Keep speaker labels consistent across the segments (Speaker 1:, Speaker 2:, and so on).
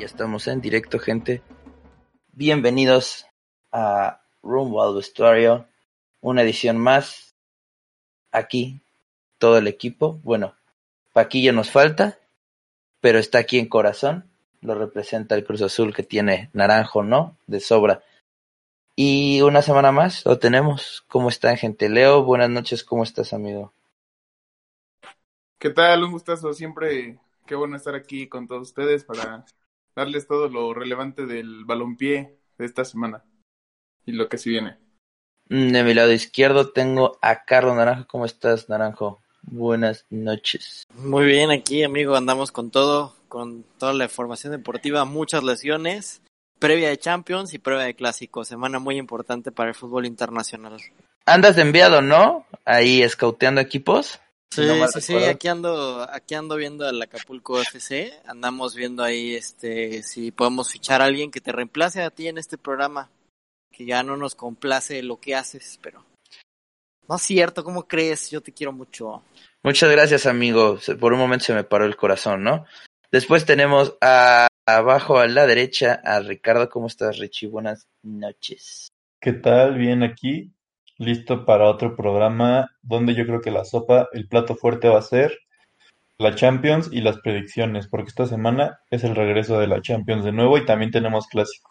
Speaker 1: ya estamos en directo, gente. Bienvenidos a Rumbo al Vestuario, una edición más. Aquí, todo el equipo. Bueno, Paquillo nos falta, pero está aquí en corazón. Lo representa el Cruz Azul que tiene naranjo, ¿no? De sobra. Y una semana más lo tenemos. ¿Cómo están, gente? Leo, buenas noches. ¿Cómo estás, amigo?
Speaker 2: ¿Qué tal? Un gustazo. Siempre qué bueno estar aquí con todos ustedes para darles todo lo relevante del balompié de esta semana y lo que se viene.
Speaker 1: Mm, De mi lado izquierdo tengo a Carlos Naranjo. ¿Cómo estás, Naranjo? Buenas noches.
Speaker 3: Muy bien, aquí amigo, andamos con todo, con toda la información deportiva, muchas lesiones, previa de Champions y prueba de Clásico, semana muy importante para el fútbol internacional.
Speaker 1: Andas de enviado, ¿no? Ahí escauteando equipos.
Speaker 3: Sí,
Speaker 1: no
Speaker 3: sí, sí, aquí ando, aquí ando viendo al Acapulco FC, andamos viendo ahí este si podemos fichar a alguien que te reemplace a ti en este programa, que ya no nos complace lo que haces, pero no es cierto, ¿cómo crees? Yo te quiero mucho.
Speaker 1: Muchas gracias, amigo. Por un momento se me paró el corazón, ¿no? Después tenemos a, abajo a la derecha a Ricardo. ¿Cómo estás, Richie? Buenas noches.
Speaker 4: ¿Qué tal? Bien aquí, listo para otro programa donde yo creo que la sopa, el plato fuerte va a ser la Champions y las predicciones, porque esta semana es el regreso de la Champions de nuevo y también tenemos clásico.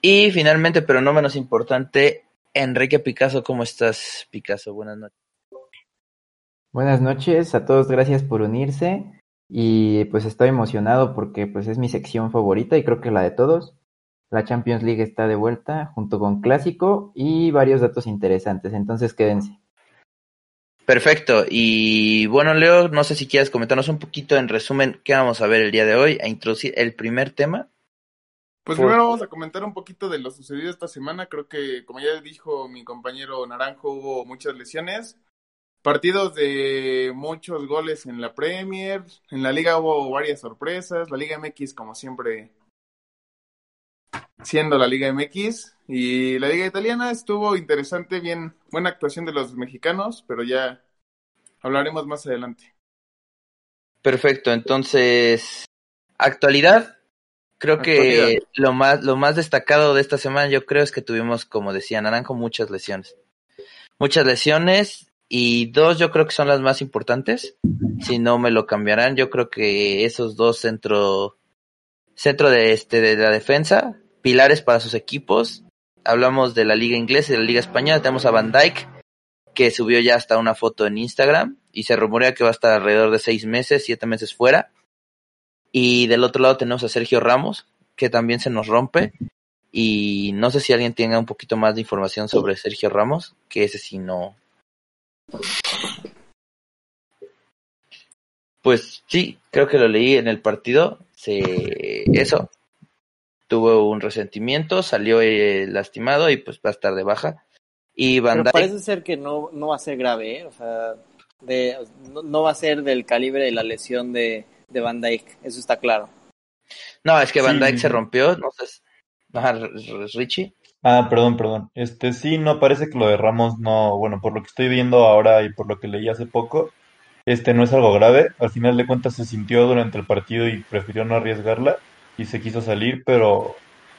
Speaker 1: Y finalmente, pero no menos importante, Enrique Picasso. ¿Cómo estás, Picasso? Buenas noches.
Speaker 5: Buenas noches a todos, gracias por unirse y pues estoy emocionado porque pues es mi sección favorita y creo que la de todos. La Champions League está de vuelta junto con Clásico y varios datos interesantes, entonces quédense.
Speaker 1: Perfecto. Y bueno, Leo, no sé si quieres comentarnos un poquito en resumen qué vamos a ver el día de hoy, a introducir el primer tema.
Speaker 2: Pues
Speaker 1: Por-
Speaker 2: primero vamos a comentar un poquito de lo sucedido esta semana. Creo que, como ya dijo mi compañero Naranjo, hubo muchas lesiones. Partidos de muchos goles en la Premier. En la Liga hubo varias sorpresas. La Liga MX, como siempre, siendo la Liga MX. Y la Liga Italiana estuvo interesante, bien, buena actuación de los mexicanos, pero ya hablaremos más adelante.
Speaker 1: Perfecto, entonces, actualidad. Creo que lo más, lo más destacado de esta semana, yo creo, es que tuvimos, como decía Naranjo, muchas lesiones. Muchas lesiones y dos yo creo que son las más importantes. Si no me lo cambiarán, yo creo que esos dos centro, centro de este, de la defensa, pilares para sus equipos. Hablamos de la liga inglesa y de la liga española. Tenemos a Van Dyke, que subió ya hasta una foto en Instagram y se rumorea que va a estar alrededor de seis meses, siete meses fuera. Y del otro lado tenemos a Sergio Ramos, que también se nos rompe. Y no sé si alguien tenga un poquito más de información sobre Sergio Ramos, que ese sí no. Pues sí, creo que lo leí en el partido. Se... Eso. Tuvo un resentimiento, salió eh, lastimado y pues va a estar de baja. Y Van
Speaker 3: Pero parece ser que no, no va a ser grave, ¿eh? o sea, de, no, no va a ser del calibre de la lesión de, de Van Dyke, eso está claro.
Speaker 1: No, es que Van
Speaker 4: Sí.
Speaker 1: Dyke se rompió, no sé. Richie.
Speaker 4: Ah, perdón, perdón. Este sí, no parece que lo de Ramos no, bueno, por lo que estoy viendo ahora y por lo que leí hace poco, este no es algo grave. Al final de cuentas se sintió durante el partido y prefirió no arriesgarla y se quiso salir, pero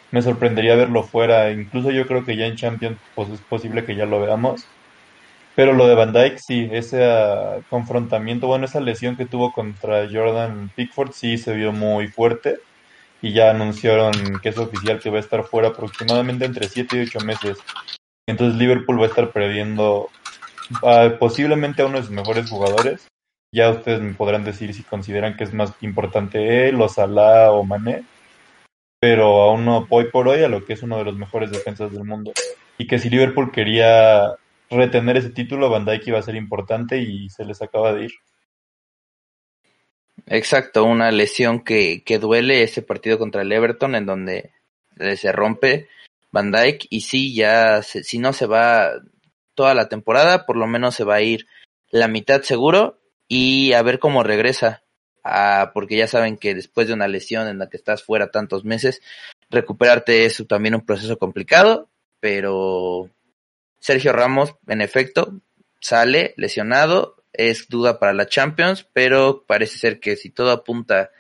Speaker 4: me sorprendería verlo fuera. Incluso yo creo que ya en Champions pues es posible que ya lo veamos. Pero lo de Van Dijk, sí, ese ah, confrontamiento, bueno, esa lesión que tuvo contra Jordan Pickford sí se vio muy fuerte y ya anunciaron que es oficial que va a estar fuera aproximadamente entre 7 y 8 meses. Entonces Liverpool va a estar perdiendo ah, posiblemente a uno de sus mejores jugadores. Ya ustedes me podrán decir si consideran que es más importante él o Salah o Mané. Pero aún no hoy por hoy a lo que es uno de los mejores defensas del mundo. Y que si Liverpool quería retener ese título, Van Dijk iba a ser importante y se les acaba de ir.
Speaker 1: Exacto, una lesión que, que duele ese partido contra el Everton en donde se rompe Van Dyke y sí, ya se- si no se va toda la temporada, por lo menos se va a ir la mitad seguro y a ver cómo regresa. Ah, porque ya saben que después de una lesión en la que estás fuera tantos meses, recuperarte es también un proceso complicado, pero Sergio Ramos, en efecto, sale lesionado, es duda para la Champions, pero parece ser que si todo apunta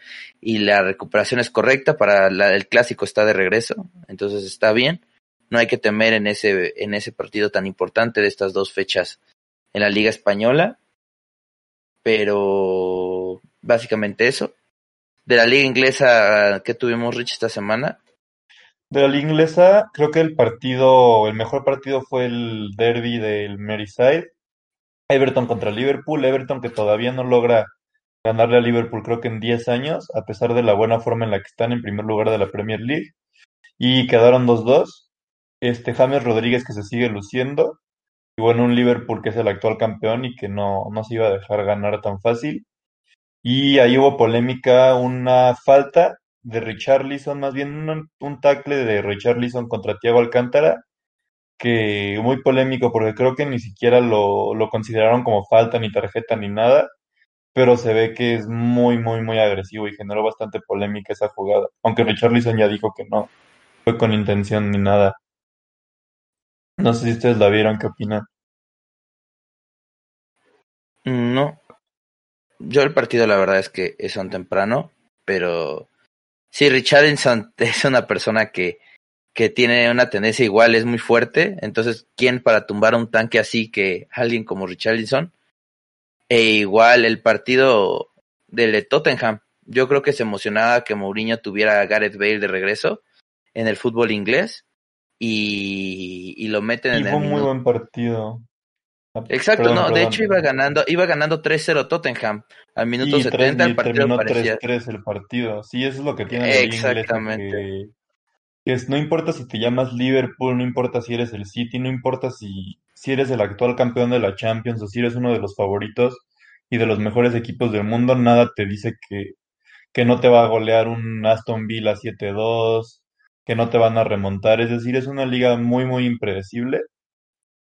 Speaker 1: y la recuperación es correcta, para la- el clásico está de regreso, entonces está bien. No hay que temer en ese, en ese partido tan importante de estas dos fechas en la Liga Española, pero básicamente eso. De la Liga Inglesa que tuvimos, Rich, esta semana,
Speaker 4: De la liga inglesa, creo que el partido, el mejor partido fue el derby del Merseyside. Everton contra Liverpool. Everton que todavía no logra ganarle a Liverpool creo que en 10 años, a pesar de la buena forma en la que están en primer lugar de la Premier League. Y quedaron 2-2. Este James Rodríguez que se sigue luciendo. Y bueno, un Liverpool que es el actual campeón y que no, no se iba a dejar ganar tan fácil. Y ahí hubo polémica, una falta de Richarlison, más bien un, un tackle de Richarlison contra Thiago Alcántara, que muy polémico porque creo que ni siquiera lo, lo consideraron como falta, ni tarjeta, ni nada, pero se ve que es muy, muy, muy agresivo y generó bastante polémica esa jugada, aunque Richarlison ya dijo que no fue con intención ni nada. No sé si ustedes la vieron, ¿qué opinan?
Speaker 1: No. Yo el partido la verdad es que es un temprano, pero sí, Richarlison es una persona que, que tiene una tendencia igual, es muy fuerte, entonces, ¿quién para tumbar un tanque así que alguien como Richarlison? E igual el partido del de Tottenham, yo creo que se emocionaba que Mourinho tuviera a Gareth Bale de regreso en el fútbol inglés y, y lo meten
Speaker 4: Y
Speaker 1: en
Speaker 4: fue
Speaker 1: el
Speaker 4: un muy buen partido. Ah,
Speaker 1: Exacto,
Speaker 4: perdón,
Speaker 1: no, de
Speaker 4: perdón.
Speaker 1: hecho iba ganando, iba ganando 3-0 Tottenham al minuto
Speaker 4: Y tres-
Speaker 1: 70 el partido
Speaker 4: terminó
Speaker 1: parecía
Speaker 4: 3-3 el partido. Sí, eso es lo que tiene
Speaker 1: Exactamente.
Speaker 4: que, que es, no importa si te llamas Liverpool, no importa si eres el City, no importa si, si eres el actual campeón de la Champions o si eres uno de los favoritos y de los mejores equipos del mundo, nada te dice que, que no te va a golear un Aston Villa 7-2, que no te van a remontar. Es decir, es una liga muy, muy impredecible.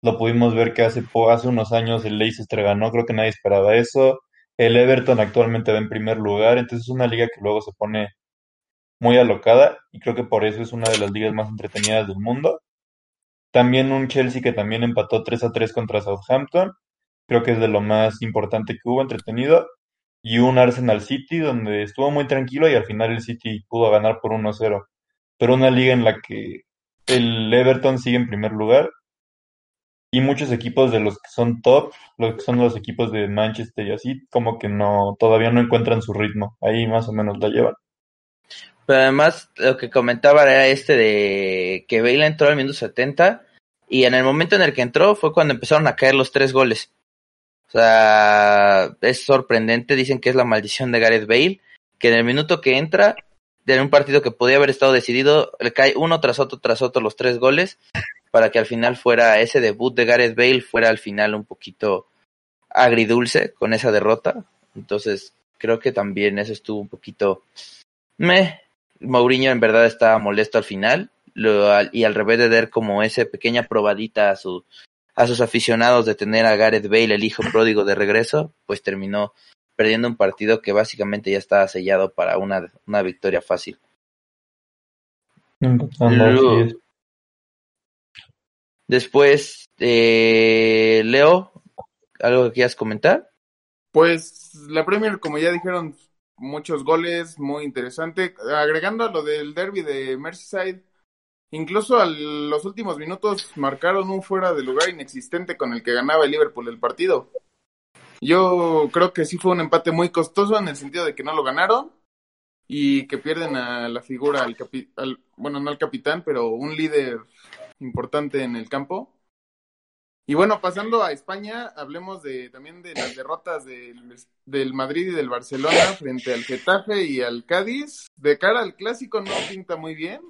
Speaker 4: Lo pudimos ver que hace, hace unos años el Leicester ganó, creo que nadie esperaba eso. El Everton actualmente va en primer lugar, entonces es una liga que luego se pone muy alocada y creo que por eso es una de las ligas más entretenidas del mundo. También un Chelsea que también empató 3 a 3 contra Southampton, creo que es de lo más importante que hubo, entretenido. Y un Arsenal City donde estuvo muy tranquilo y al final el City pudo ganar por 1-0. Pero una liga en la que el Everton sigue en primer lugar y muchos equipos de los que son top, los que son los equipos de Manchester y así, como que no, todavía no encuentran su ritmo. Ahí más o menos la llevan.
Speaker 1: Pero además, lo que comentaba era este de que Bale entró al minuto 70 y en el momento en el que entró fue cuando empezaron a caer los tres goles. O sea, es sorprendente, dicen que es la maldición de Gareth Bale, que en el minuto que entra, de un partido que podía haber estado decidido, le cae uno tras otro tras otro los tres goles, para que al final fuera ese debut de Gareth Bale, fuera al final un poquito agridulce con esa derrota. Entonces, creo que también eso estuvo un poquito... Meh, Mourinho en verdad estaba molesto al final lo- al- y al revés de dar como esa pequeña probadita a, su, a sus aficionados de tener a Gareth Bale, el hijo pródigo de regreso, pues terminó perdiendo un partido que básicamente ya estaba sellado para una, una victoria fácil. Luego-. Después, eh, Leo, ¿algo que quieras comentar?
Speaker 2: Pues la Premier, como ya dijeron, muchos goles, muy interesante. Agregando a lo del derby de Merseyside, incluso a los últimos minutos marcaron un fuera de lugar inexistente con el que ganaba el Liverpool el partido. Yo creo que sí fue un empate muy costoso en el sentido de que no lo ganaron y que pierden a la figura, al, capi- al- bueno, no al capitán, pero un líder importante en el campo. Y bueno, pasando a España, hablemos de también de las derrotas del, del Madrid y del Barcelona frente al Getafe y al Cádiz. De cara al clásico no pinta muy bien.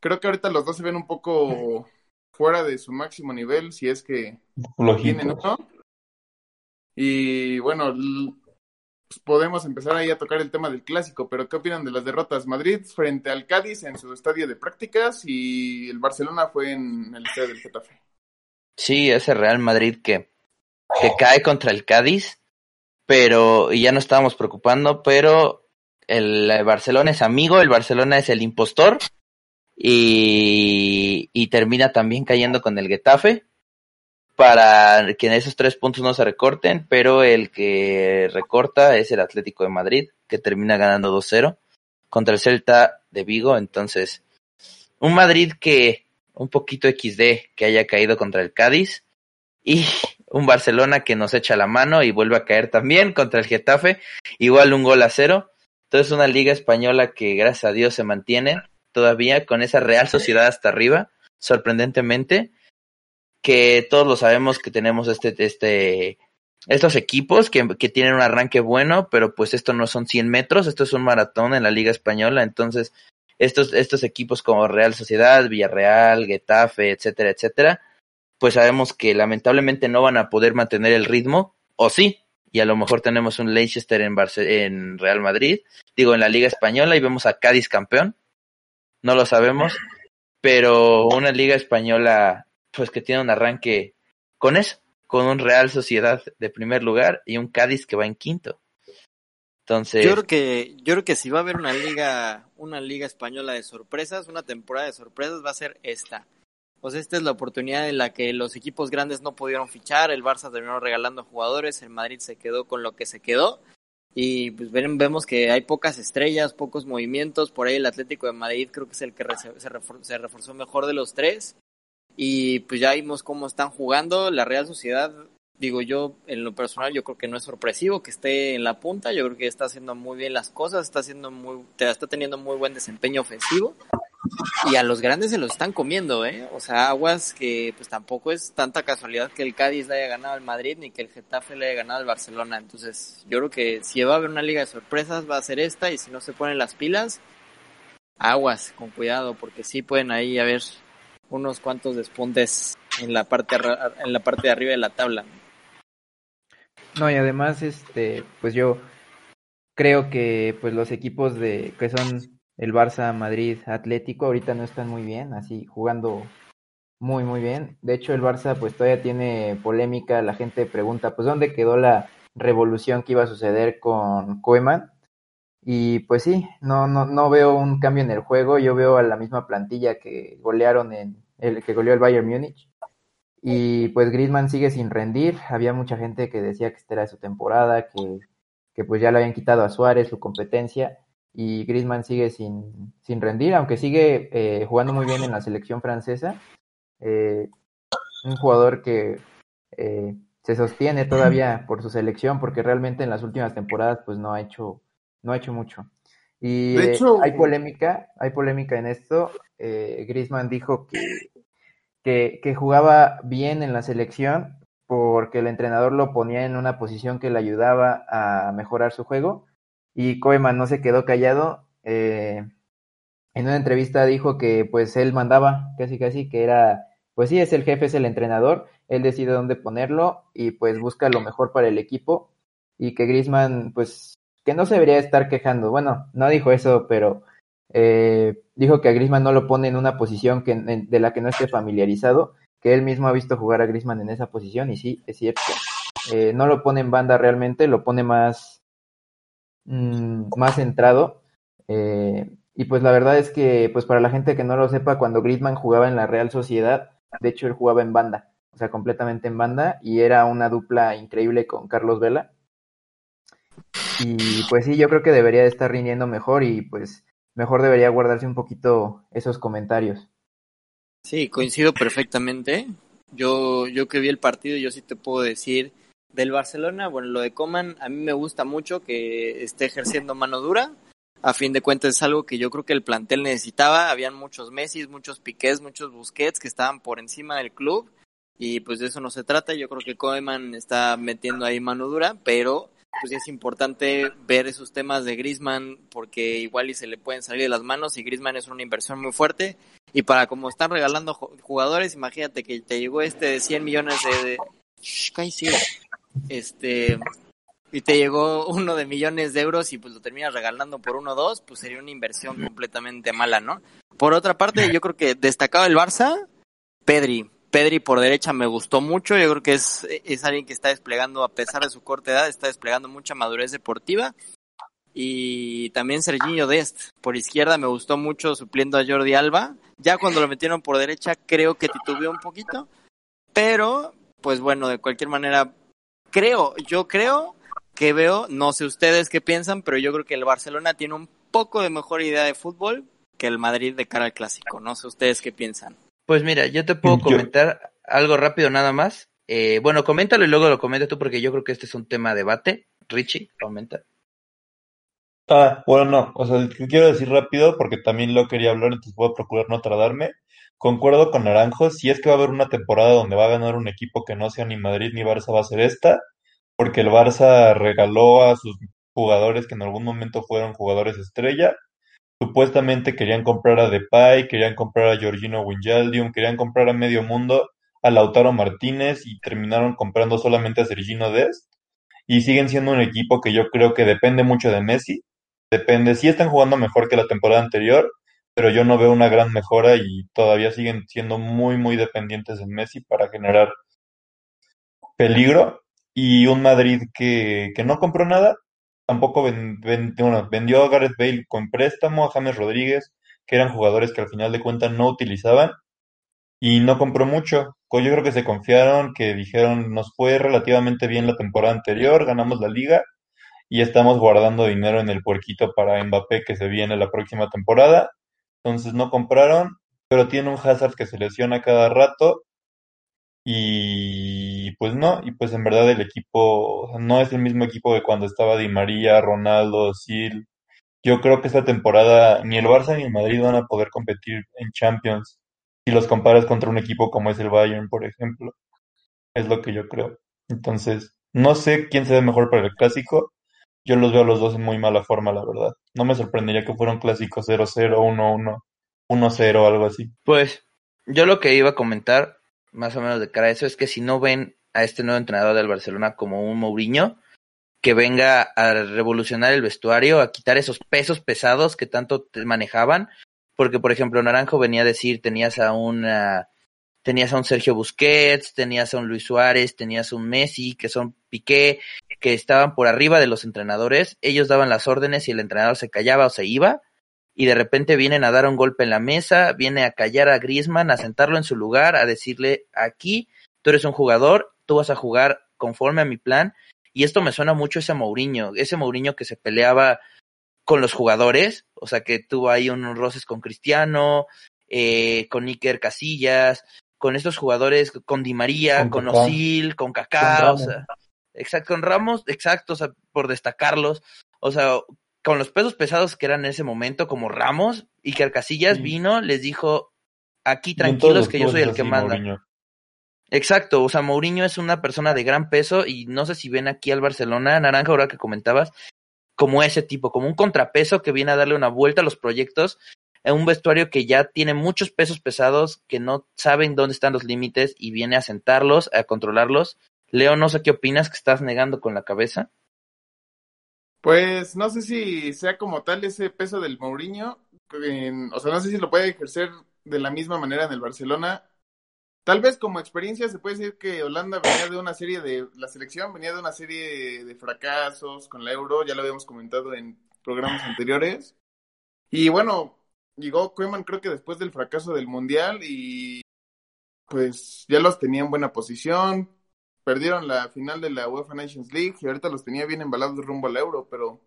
Speaker 2: Creo que ahorita los dos se ven un poco fuera de su máximo nivel, si es que tienen
Speaker 4: Flojitos.
Speaker 2: uno. Y bueno, podemos empezar ahí a tocar el tema del clásico, pero ¿qué opinan de las derrotas? Madrid frente al Cádiz en su estadio de prácticas y el Barcelona fue en el estadio del Getafe.
Speaker 1: Sí, ese Real Madrid que, que cae contra el Cádiz, pero y ya no estábamos preocupando, pero el Barcelona es amigo, el Barcelona es el impostor y, y termina también cayendo con el Getafe para que en esos tres puntos no se recorten, pero el que recorta es el Atlético de Madrid, que termina ganando 2-0 contra el Celta de Vigo, entonces un Madrid que un poquito XD que haya caído contra el Cádiz y un Barcelona que nos echa la mano y vuelve a caer también contra el Getafe, igual un gol a cero. Entonces una liga española que gracias a Dios se mantiene todavía con esa Real Sociedad hasta arriba, sorprendentemente, que todos lo sabemos que tenemos este, este, estos equipos que, que tienen un arranque bueno, pero pues esto no son 100 metros, esto es un maratón en la liga española, entonces estos, estos equipos como Real Sociedad, Villarreal, Getafe, etcétera, etcétera, pues sabemos que lamentablemente no van a poder mantener el ritmo, o sí, y a lo mejor tenemos un Leicester en, Barce en Real Madrid, digo, en la Liga Española y vemos a Cádiz campeón, no lo sabemos, pero una Liga Española, pues que tiene un arranque con eso, con un Real Sociedad de primer lugar y un Cádiz que va en quinto. Entonces,
Speaker 3: Yo creo que, yo creo que si va a haber una liga, una liga española de sorpresas, una temporada de sorpresas va a ser esta. Pues esta es la oportunidad en la que los equipos grandes no pudieron fichar, el Barça terminó regalando jugadores, el Madrid se quedó con lo que se quedó y pues ven- vemos que hay pocas estrellas, pocos movimientos, por ahí el Atlético de Madrid creo que es el que se refor- se reforzó mejor de los tres y pues ya vimos cómo están jugando, la Real Sociedad, digo yo en lo personal yo creo que no es sorpresivo que esté en la punta, yo creo que está haciendo muy bien las cosas, está haciendo muy, está teniendo muy buen desempeño ofensivo y a los grandes se los están comiendo, ¿eh? O sea, aguas que pues tampoco es tanta casualidad que el Cádiz le haya ganado al Madrid ni que el Getafe le haya ganado al Barcelona. Entonces, yo creo que si va a haber una liga de sorpresas va a ser esta y si no se ponen las pilas, aguas, con cuidado, porque sí pueden ahí haber unos cuantos despuntes en la parte en la parte de arriba de la tabla.
Speaker 5: No, y además, este, pues yo creo que pues los equipos de que son el Barça, Madrid, Atlético, ahorita no están muy bien, así jugando muy muy bien. De hecho, el Barça pues todavía tiene polémica, la gente pregunta, pues ¿dónde quedó la revolución que iba a suceder con Koeman? Y pues sí, no no no veo un cambio en el juego, yo veo a la misma plantilla que golearon en el que goleó el Bayern Múnich. Y pues Griezmann sigue sin rendir. Había mucha gente que decía que esta era su temporada, que, que pues ya le habían quitado a Suárez su competencia. Y Griezmann sigue sin, sin rendir, aunque sigue eh, jugando muy bien en la selección francesa. Eh, un jugador que eh, se sostiene todavía por su selección, porque realmente en las últimas temporadas pues no ha hecho, no ha hecho mucho. Y
Speaker 2: De
Speaker 5: eh, hay polémica, hay polémica en esto. Eh, Griezmann dijo que que, que jugaba bien en la selección porque el entrenador lo ponía en una posición que le ayudaba a mejorar su juego y Koeman no se quedó callado. eh, en una entrevista dijo que pues él mandaba casi casi que era pues sí es el jefe es el entrenador él decide dónde ponerlo y pues busca lo mejor para el equipo y que Griezmann pues que no se debería estar quejando bueno no dijo eso pero eh, dijo que a Griezmann no lo pone en una posición que, de la que no esté familiarizado, que él mismo ha visto jugar a Griezmann en esa posición y sí, es cierto. Eh, no lo pone en banda realmente, lo pone más, mm, más centrado. Eh, y pues la verdad es que, pues para la gente que no lo sepa, cuando Griezmann jugaba en la Real Sociedad, de hecho él jugaba en banda, o sea, completamente en banda, y era una dupla increíble con Carlos Vela. Y pues sí, yo creo que debería de estar rindiendo mejor y pues mejor debería guardarse un poquito esos comentarios.
Speaker 3: Sí, coincido perfectamente. Yo, yo que vi el partido, yo sí te puedo decir del Barcelona, bueno, lo de Coman, a mí me gusta mucho que esté ejerciendo mano dura. A fin de cuentas es algo que yo creo que el plantel necesitaba. Habían muchos Messi, muchos Piqués, muchos Busquets que estaban por encima del club y pues de eso no se trata. Yo creo que Koeman está metiendo ahí mano dura, pero pues es importante ver esos temas de Griezmann porque igual y se le pueden salir de las manos y Griezmann es una inversión muy fuerte y para como están regalando ju- jugadores, imagínate que te llegó este de 100 millones de... Este, y te llegó uno de millones de euros y pues lo terminas regalando por uno o dos, pues sería una inversión completamente mala, ¿no? Por otra parte, yo creo que destacaba el Barça, Pedri. Pedri por derecha me gustó mucho, yo creo que es, es alguien que está desplegando, a pesar de su corta edad, está desplegando mucha madurez deportiva. Y también Serginho Dest, por izquierda me gustó mucho supliendo a Jordi Alba. Ya cuando lo metieron por derecha creo que titubeó un poquito, pero pues bueno, de cualquier manera, creo, yo creo que veo, no sé ustedes qué piensan, pero yo creo que el Barcelona tiene un poco de mejor idea de fútbol que el Madrid de cara al clásico. No sé ustedes qué piensan.
Speaker 1: Pues mira, yo te puedo
Speaker 4: Yo-
Speaker 1: comentar algo rápido nada más. Eh, bueno, coméntalo y luego lo comenta tú porque yo creo que este es un tema de debate. Richie, comenta.
Speaker 4: Ah, bueno, no, o sea, que quiero decir rápido porque también lo quería hablar, entonces voy a procurar no tradarme. Concuerdo con Naranjo, si es que va a haber una temporada donde va a ganar un equipo que no sea ni Madrid ni Barça, va a ser esta, porque el Barça regaló a sus jugadores que en algún momento fueron jugadores estrella. Supuestamente querían comprar a Depay, querían comprar a Georgino Wijnaldum, querían comprar a medio mundo, a Lautaro Martínez y terminaron comprando solamente a Sergino Dest. Y siguen siendo un equipo que yo creo que depende mucho de Messi. Depende, sí están jugando mejor que la temporada anterior, pero yo no veo una gran mejora y todavía siguen siendo muy, muy dependientes de Messi para generar peligro. Y un Madrid que, que no compró nada, tampoco vendió a Gareth Bale con préstamo, a James Rodríguez, que eran jugadores que al final de cuentas no utilizaban, y no compró mucho. Yo creo que se confiaron, que dijeron, nos fue relativamente bien la temporada anterior, ganamos la liga y estamos guardando dinero en el puerquito para Mbappé que se viene la próxima temporada. Entonces no compraron, pero tiene un Hazard que se lesiona cada rato y pues no, y pues en verdad el equipo no es el mismo equipo de cuando estaba Di María, Ronaldo, Sil. Yo creo que esta temporada ni el Barça ni el Madrid van a poder competir en Champions si los comparas contra un equipo como es el Bayern, por ejemplo. Es lo que yo creo. Entonces, no sé quién se ve mejor para el clásico. Yo los veo a los dos en muy mala forma, la verdad. No me sorprendería que fuera un clásico 0-0, 1-1, 1-0, algo así.
Speaker 1: Pues yo lo que iba a comentar, más o menos de cara a eso, es que si no ven a este nuevo entrenador del Barcelona como un Mourinho, que venga a revolucionar el vestuario, a quitar esos pesos pesados que tanto te manejaban, porque por ejemplo Naranjo venía a decir, tenías a un ah, tenías a un Sergio Busquets, tenías a un Luis Suárez, tenías a un Messi, que son Piqué, que estaban por arriba de los entrenadores, ellos daban las órdenes y el entrenador se callaba o se iba, y de repente vienen a dar un golpe en la mesa, viene a callar a Griezmann, a sentarlo en su lugar, a decirle, aquí tú eres un jugador, tú vas a jugar conforme a mi plan, y esto me suena mucho a ese Mourinho, ese Mourinho que se peleaba con los jugadores, o sea que tuvo ahí unos roces con Cristiano, eh, con Iker Casillas, con estos jugadores, con Di María,
Speaker 4: Con
Speaker 1: con. Osil, con Kaká, o
Speaker 4: Ramos.
Speaker 1: sea, exacto, con Ramos, exacto, o sea, por destacarlos, o sea, con los pesos pesados que eran en ese momento, como Ramos, Iker Casillas
Speaker 4: Sí.
Speaker 1: vino, les dijo, aquí
Speaker 4: Y
Speaker 1: tranquilos
Speaker 4: los
Speaker 1: que yo soy el que manda.
Speaker 4: Mourinho.
Speaker 1: Exacto, o sea, Mourinho es una persona de gran peso y no sé si ven aquí al Barcelona, Naranja, ahora que comentabas, como ese tipo, como un contrapeso que viene a darle una vuelta a los proyectos en un vestuario que ya tiene muchos pesos pesados, que no saben dónde están los límites y viene a sentarlos, a controlarlos. Leo, no sé qué opinas, que estás negando con la cabeza.
Speaker 2: Pues no sé si sea como tal ese peso del Mourinho, en- o sea, no sé si lo puede ejercer de la misma manera en el Barcelona. Tal vez como experiencia se puede decir que Holanda venía de una serie de, la selección venía de una serie de fracasos con la Euro, ya lo habíamos comentado en programas anteriores. Y bueno, llegó Koeman creo que después del fracaso del Mundial y pues ya los tenía en buena posición, perdieron la final de la UEFA Nations League y ahorita los tenía bien embalados rumbo al Euro, pero,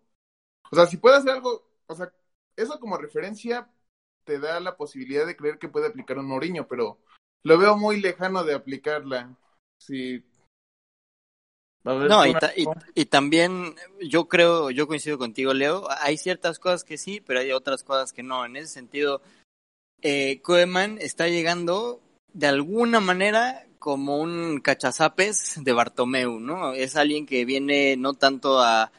Speaker 2: o sea, si puede hacer algo, o sea, eso como referencia te da la posibilidad de creer que puede aplicar un Mourinho, pero lo veo muy lejano de aplicarla. Ver,
Speaker 3: No,
Speaker 2: tú,
Speaker 3: y, ta- y,
Speaker 2: Naranjo.
Speaker 3: y también yo creo, yo coincido contigo, Leo, hay ciertas cosas que sí, pero hay otras cosas que no. En ese sentido, eh, Koeman está llegando de alguna manera como un cachazapes de Bartomeu, ¿no? Es alguien que viene no tanto a,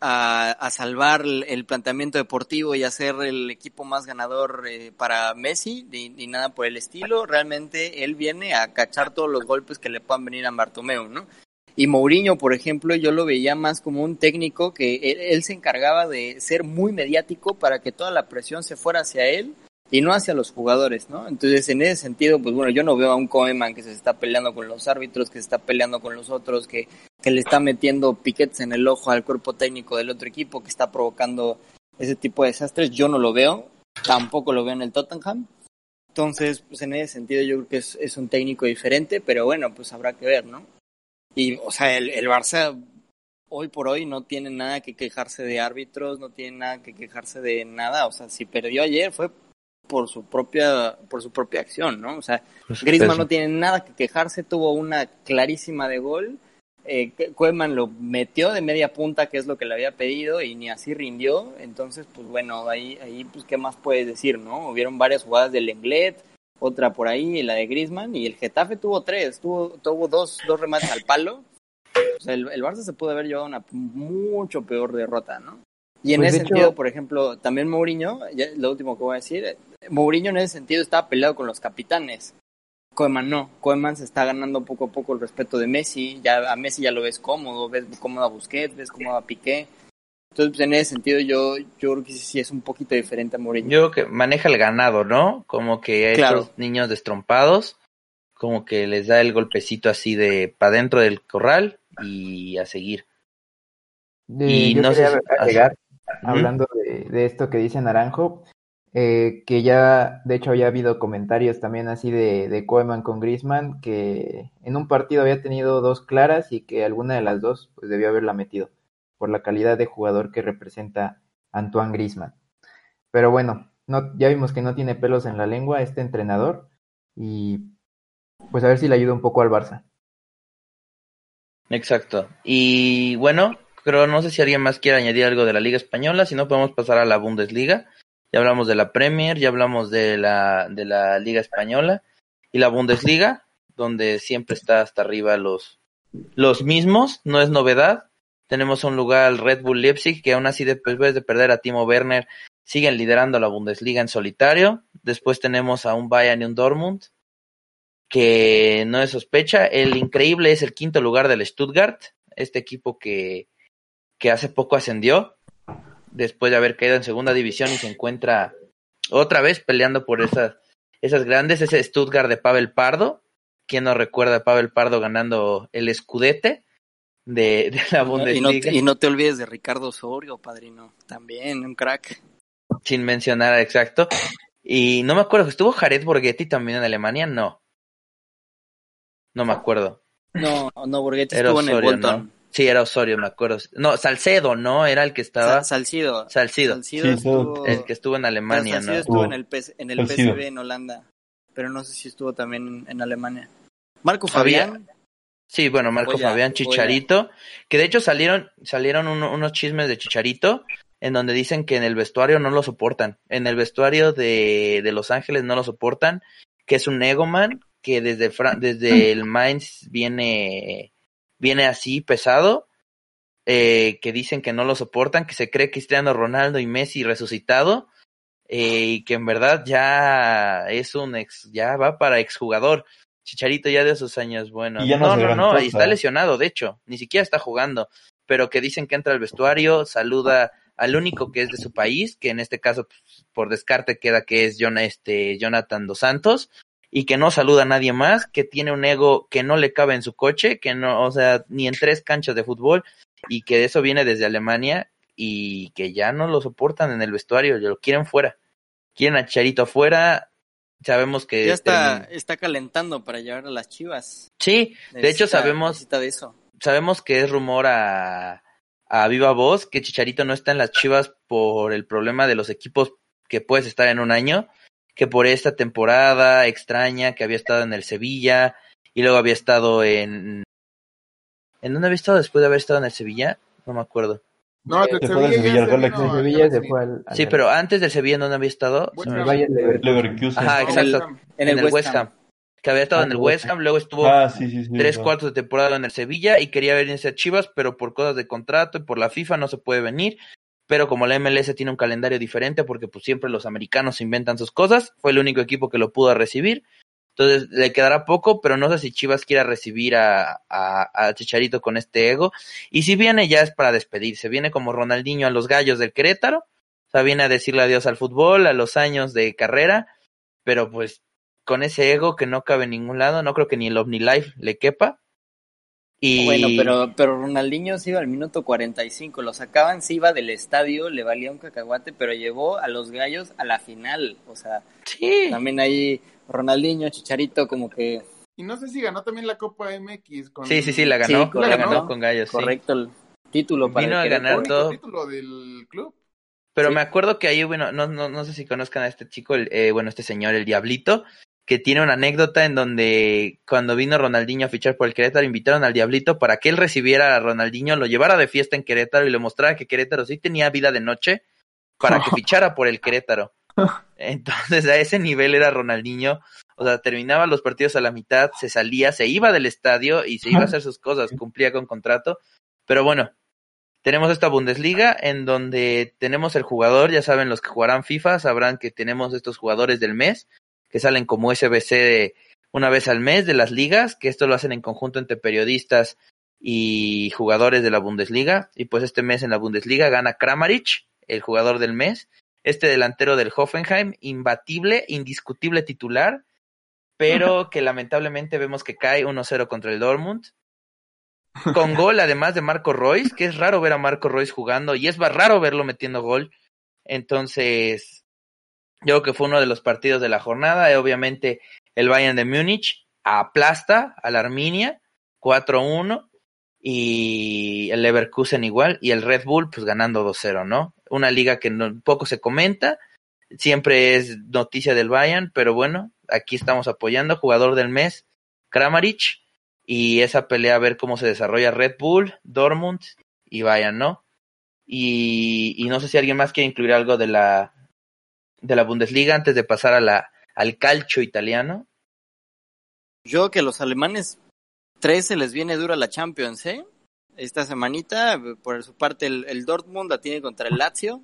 Speaker 3: a, a salvar el, planteamiento deportivo y hacer el equipo más ganador eh, para Messi, ni, ni nada por el estilo. Realmente él viene a cachar todos los golpes que le puedan venir a Bartomeu, ¿no? Y Mourinho, por ejemplo, yo lo veía más como un técnico que él, él se encargaba de ser muy mediático para que toda la presión se fuera hacia él y no hacia los jugadores, ¿no? Entonces, en ese sentido, pues bueno, yo no veo a un Koeman que se está peleando con los árbitros, que se está peleando con los otros, que, que le está metiendo piquetes en el ojo al cuerpo técnico del otro equipo, que está provocando ese tipo de desastres. Yo no lo veo, tampoco lo veo en el Tottenham. Entonces, pues en ese sentido yo creo que es, es un técnico diferente, pero bueno, pues habrá que ver, ¿no? Y, o sea, el, el Barça hoy por hoy no tiene nada que quejarse de árbitros, no tiene nada que quejarse de nada. O sea, si perdió ayer fue por su propia por su propia acción, ¿no? O sea, Griezmann no tiene nada que quejarse, tuvo una clarísima de gol. Eh, Koeman lo metió de media punta, que es lo que le había pedido, y ni así rindió. Entonces, pues bueno, ahí, ahí pues, ¿qué más puedes decir, no? Hubieron varias jugadas del Lenglet, otra por ahí, la de Griezmann, y el Getafe tuvo tres, tuvo, tuvo dos, dos remates al palo. O sea, el, el Barça se pudo haber llevado una mucho peor derrota, ¿no? Y en
Speaker 5: Pues,
Speaker 3: ese
Speaker 5: hecho-
Speaker 3: sentido, por ejemplo, también Mourinho, ya, lo último que voy a decir, Mourinho en ese sentido estaba peleado con los capitanes. Koeman no, Koeman se está ganando poco a poco el respeto de Messi, ya a Messi ya lo ves cómodo, ves cómodo a Busquets, ves cómodo a Piqué. Entonces, pues, en ese sentido yo, yo creo que sí, es un poquito diferente a Mourinho.
Speaker 1: Yo creo que maneja el ganado, ¿no? Como que a
Speaker 3: Claro.
Speaker 1: esos niños destrompados, como que les da el golpecito así de para dentro del corral y a seguir.
Speaker 5: De-
Speaker 1: Y
Speaker 5: yo
Speaker 1: no sé si- Ujú.
Speaker 5: hablando de, de esto que dice Naranjo, eh, que ya, de hecho, había habido comentarios también así de, de Koeman con Griezmann, que en un partido había tenido dos claras y que alguna de las dos pues debió haberla metido, por la calidad de jugador que representa Antoine Griezmann. Pero bueno, no, ya vimos que no tiene pelos en la lengua este entrenador y pues a ver si le ayuda un poco al Barça.
Speaker 1: Exacto. Y bueno, creo, no sé si alguien más quiere añadir algo de la Liga Española, si no podemos pasar a la Bundesliga. Ya hablamos de la Premier, ya hablamos de la, de la Liga Española y la Bundesliga, donde siempre está hasta arriba los, los mismos, no es novedad. Tenemos un lugar al Red Bull Leipzig, que aún así después de perder a Timo Werner, siguen liderando la Bundesliga en solitario. Después tenemos a un Bayern y un Dortmund, que no es sospecha. El increíble es el quinto lugar del Stuttgart, este equipo que, que hace poco ascendió, después de haber caído en segunda división y se encuentra otra vez peleando por esas, esas grandes, ese Stuttgart de Pavel Pardo. ¿Quién no recuerda a Pavel Pardo ganando el Scudete de, de la
Speaker 3: Y no,
Speaker 1: Bundesliga?
Speaker 3: y no te olvides de Ricardo Osorio, padrino, también un crack.
Speaker 1: Sin mencionar exacto. Y no me acuerdo, ¿estuvo Jared Borghetti también en Alemania? No. No me acuerdo.
Speaker 3: No, no, Borghetti estuvo en el Bolton.
Speaker 1: ¿no? Sí, era Osorio, me acuerdo. No, Salcedo, ¿no? Era el que estaba.
Speaker 3: Sa- Salcido.
Speaker 1: Salcido.
Speaker 3: Salcido
Speaker 4: Sí,
Speaker 3: estuvo,
Speaker 1: El que estuvo en Alemania,
Speaker 3: Salcido
Speaker 1: ¿no?
Speaker 3: estuvo en el, PS en el. PSV en Holanda, pero no sé si estuvo también en, Alemania. Marco Fabián,
Speaker 1: Sí, bueno, Marco Fabián. Chicharito, que de hecho salieron, salieron uno- unos chismes de Chicharito en donde dicen que en el vestuario no lo soportan. En el vestuario de, de Los Ángeles no lo soportan, que es un egoman, que desde, Fran- desde el Mainz viene, viene así pesado, eh, que dicen que no lo soportan, que se cree Cristiano Ronaldo y Messi resucitado, eh, y que en verdad ya es un ex, ya va para exjugador. Chicharito ya de sus años buenos.
Speaker 4: Y ya no
Speaker 1: no, no, no, está lesionado, de hecho, ni siquiera está jugando, pero que dicen que entra al vestuario, saluda al único que es de su país, que en este caso pues, por descarte queda que es este, Jonathan Dos Santos, y que no saluda a nadie más, que tiene un ego que no le cabe en su coche, que no, o sea, ni en tres canchas de fútbol, y que eso viene desde Alemania, y que ya no lo soportan en el vestuario, lo quieren fuera. Quieren a Chicharito afuera, sabemos que...
Speaker 3: ya está, está calentando para llevar a las chivas.
Speaker 1: Sí, de hecho sabemos
Speaker 3: de eso.
Speaker 1: sabemos que es rumor a, a viva voz que Chicharito no está en las Chivas por el problema de los equipos que puedes estar en un año, que por esta temporada extraña que había estado en el Sevilla y luego había estado en ¿En dónde había estado después de haber estado en el Sevilla? No me acuerdo.
Speaker 2: No,
Speaker 4: Se fue del Sevilla
Speaker 5: Sevilla se fue al, al-
Speaker 1: Sí, pero antes del Sevilla, ¿en dónde había estado? Me-
Speaker 5: el Bayern Leverkusen.
Speaker 1: Ajá,
Speaker 2: En el
Speaker 1: exacto.
Speaker 2: West Ham.
Speaker 3: En
Speaker 1: en
Speaker 3: el,
Speaker 1: West Ham. Que había estado
Speaker 5: Ah,
Speaker 1: en
Speaker 5: el
Speaker 1: West
Speaker 5: West
Speaker 1: Ham, luego estuvo
Speaker 4: Ah, sí, sí, sí.
Speaker 1: tres
Speaker 4: no.
Speaker 1: cuartos de temporada en el Sevilla y quería venirse a Chivas, pero por cosas de contrato y por la FIFA no se puede venir. Pero como la MLS tiene un calendario diferente, porque pues siempre los americanos inventan sus cosas, fue el único equipo que lo pudo recibir. Entonces le quedará poco, pero no sé si Chivas quiera recibir a, a, a Chicharito con este ego. Y si viene ya es para despedirse, viene como Ronaldinho a los gallos del Querétaro, o sea, viene a decirle adiós al fútbol, a los años de carrera, pero pues con ese ego que no cabe en ningún lado, no creo que ni el OmniLife le quepa. Y
Speaker 3: Bueno, pero, pero Ronaldinho se iba al minuto 45, lo sacaban, se iba del estadio, le valía un cacahuate, pero llevó a los gallos a la final. O sea,
Speaker 1: sí,
Speaker 3: también ahí Ronaldinho, Chicharito, como que...
Speaker 2: Y no sé si ganó también la Copa MX con...
Speaker 1: sí, sí, sí, la ganó,
Speaker 3: Sí,
Speaker 1: la ganó con gallos, sí.
Speaker 3: Correcto el título para
Speaker 1: Vino
Speaker 3: el
Speaker 1: a ganar todo.
Speaker 2: título del club.
Speaker 1: Pero
Speaker 3: Sí.
Speaker 1: me acuerdo que ahí, bueno, no, no, no sé si conozcan a este chico, el, eh, bueno, este señor, el Diablito, que tiene una anécdota en donde cuando vino Ronaldinho a fichar por el Querétaro, invitaron al Diablito para que él recibiera a Ronaldinho, lo llevara de fiesta en Querétaro y le mostrara que Querétaro sí tenía vida de noche para que fichara por el Querétaro. Entonces, a ese nivel era Ronaldinho. O sea, terminaba los partidos a la mitad, se salía, se iba del estadio y se iba a hacer sus cosas, cumplía con contrato. Pero bueno, tenemos esta Bundesliga en donde tenemos el jugador, ya saben los que jugarán FIFA, sabrán que tenemos estos jugadores del mes, que salen como SBC de una vez al mes de las ligas, que esto lo hacen en conjunto entre periodistas y jugadores de la Bundesliga. Y pues este mes en la Bundesliga gana Kramaric, el jugador del mes, este delantero del Hoffenheim, imbatible, indiscutible titular, pero que lamentablemente vemos que cae 1-0 contra el Dortmund. Con gol, además de Marco Royce, que es raro ver a Marco Royce jugando y es raro verlo metiendo gol. Entonces, yo creo que fue uno de los partidos de la jornada. Y obviamente, el Bayern de Múnich aplasta a la Arminia 4-1 y el Leverkusen igual y el Red Bull pues ganando 2-0, ¿no? Una liga que poco se comenta, siempre es noticia del Bayern, pero bueno, aquí estamos apoyando, jugador del mes, Kramaric, y esa pelea a ver cómo se desarrolla Red Bull, Dortmund y Bayern, ¿no? Y, y no sé si alguien más quiere incluir algo de la de la Bundesliga antes de pasar a la al calcio italiano.
Speaker 3: Yo que los alemanes, tres se les viene dura la Champions, ¿eh? Esta semanita, por su parte, el, el Dortmund la tiene contra el Lazio.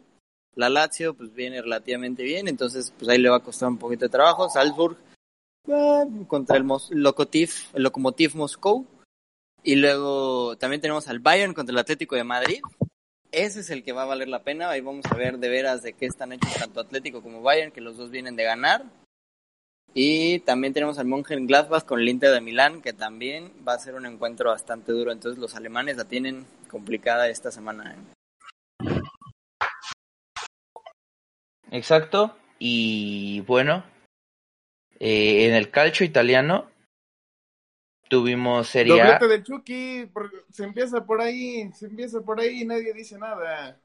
Speaker 3: La Lazio, pues viene relativamente bien, entonces, pues ahí le va a costar un poquito de trabajo. Salzburg eh, contra el Mos- el Lokomotiv Moscú. Y luego también tenemos al Bayern contra el Atlético de Madrid. Ese es el que va a valer la pena. Ahí vamos a ver de veras de qué están hechos tanto Atlético como Bayern, que los dos vienen de ganar. Y también tenemos al Mönchengladbach con el Inter de Milán, que también va a ser un encuentro bastante duro. Entonces los alemanes la tienen complicada esta semana. ¿eh?
Speaker 1: Exacto. Y bueno, eh, en el calcio italiano tuvimos Serie A.
Speaker 2: Doblete del Chucky, se empieza por ahí, se empieza por ahí y nadie dice nada.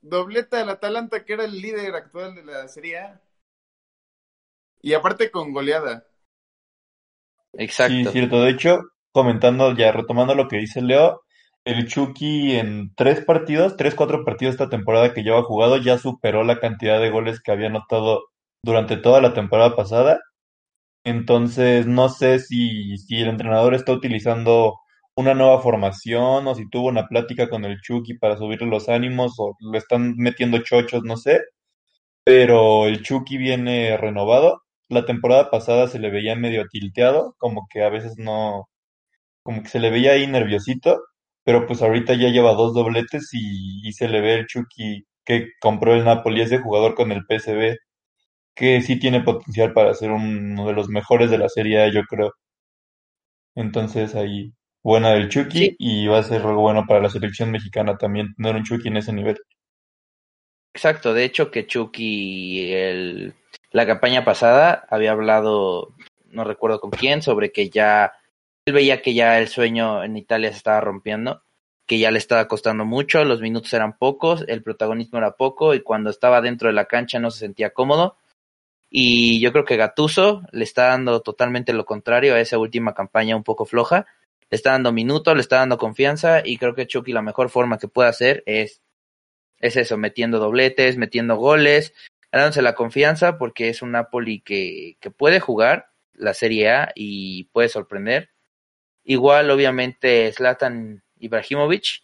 Speaker 2: Doblete al Atalanta, que era el líder actual de la Serie A. Y aparte con goleada.
Speaker 1: Exacto.
Speaker 4: Sí, cierto. De hecho, comentando ya, retomando lo que dice Leo, el Chucky en tres partidos, tres, cuatro partidos esta temporada que lleva jugado, ya superó la cantidad de goles que había anotado durante toda la temporada pasada. Entonces, no sé si, si el entrenador está utilizando una nueva formación o si tuvo una plática con el Chucky para subirle los ánimos o le están metiendo chochos, no sé. Pero el Chucky viene renovado. La temporada pasada se le veía medio tilteado, como que a veces no, como que se le veía ahí nerviosito, pero pues ahorita ya lleva dos dobletes y, se le ve el Chucky que compró el Napoli, ese jugador con el PSV, que sí tiene potencial para ser uno de los mejores de la Serie yo creo. Entonces ahí, buena del Chucky
Speaker 1: Sí.
Speaker 4: y va a ser algo bueno para la selección mexicana también tener un Chucky en ese nivel.
Speaker 1: Exacto, de hecho que Chucky el, la campaña pasada había hablado, no recuerdo con quién, sobre que ya él veía que ya el sueño en Italia se estaba rompiendo, que ya le estaba costando mucho, los minutos eran pocos, el protagonismo era poco y cuando estaba dentro de la cancha no se sentía cómodo. Y yo creo que Gatuso le está dando totalmente lo contrario a esa última campaña un poco floja. Le está dando minutos, le está dando confianza y creo que Chucky la mejor forma que puede hacer es es eso, metiendo dobletes, metiendo goles, ganándose la confianza porque es un Napoli que, que puede jugar la Serie A y puede sorprender. Igual, obviamente, Zlatan Ibrahimovic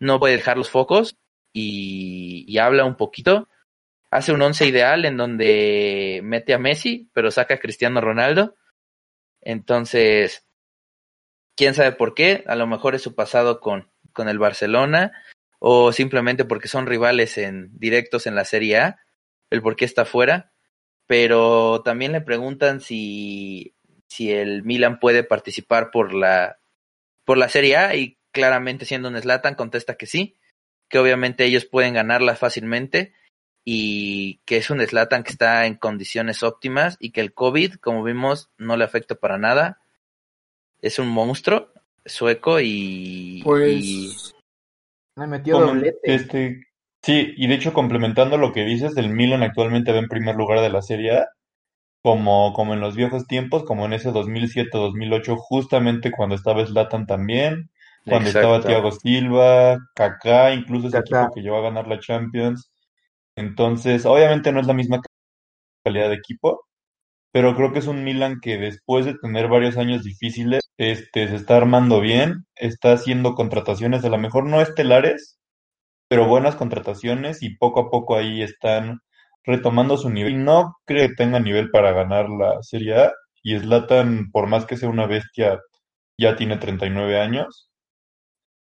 Speaker 1: no puede dejar los focos y, y habla un poquito. Hace un once ideal en donde mete a Messi, pero saca a Cristiano Ronaldo. Entonces, quién sabe por qué, a lo mejor es su pasado con, con el Barcelona o simplemente porque son rivales en directos en la Serie A, el por qué está fuera, pero también le preguntan si, si el Milan puede participar por la, por la Serie A y claramente siendo un Slatan contesta que sí, que obviamente ellos pueden ganarla fácilmente y que es un Slatan que está en condiciones óptimas y que el COVID, como vimos, no le afecta para nada. Es un monstruo sueco y,
Speaker 2: Pues
Speaker 1: y-
Speaker 5: Me metió doblete.
Speaker 4: este, sí, y de hecho complementando lo que dices, el Milan actualmente va en primer lugar de la Serie A, como, como en los viejos tiempos, como en ese 2007-2008, justamente cuando estaba Zlatan también, cuando estaba. Thiago Silva, Kaká, incluso ese
Speaker 5: Kaká.
Speaker 4: equipo que llegó a ganar la Champions. Entonces, obviamente no es la misma calidad de equipo, pero creo que es un Milan que después de tener varios años difíciles, este, se está armando bien, está haciendo contrataciones, a lo mejor no estelares, pero buenas contrataciones y poco a poco ahí están retomando su nivel. Y no creo que tenga nivel para ganar la Serie A y Zlatan, por más que sea una bestia, ya tiene 39 años.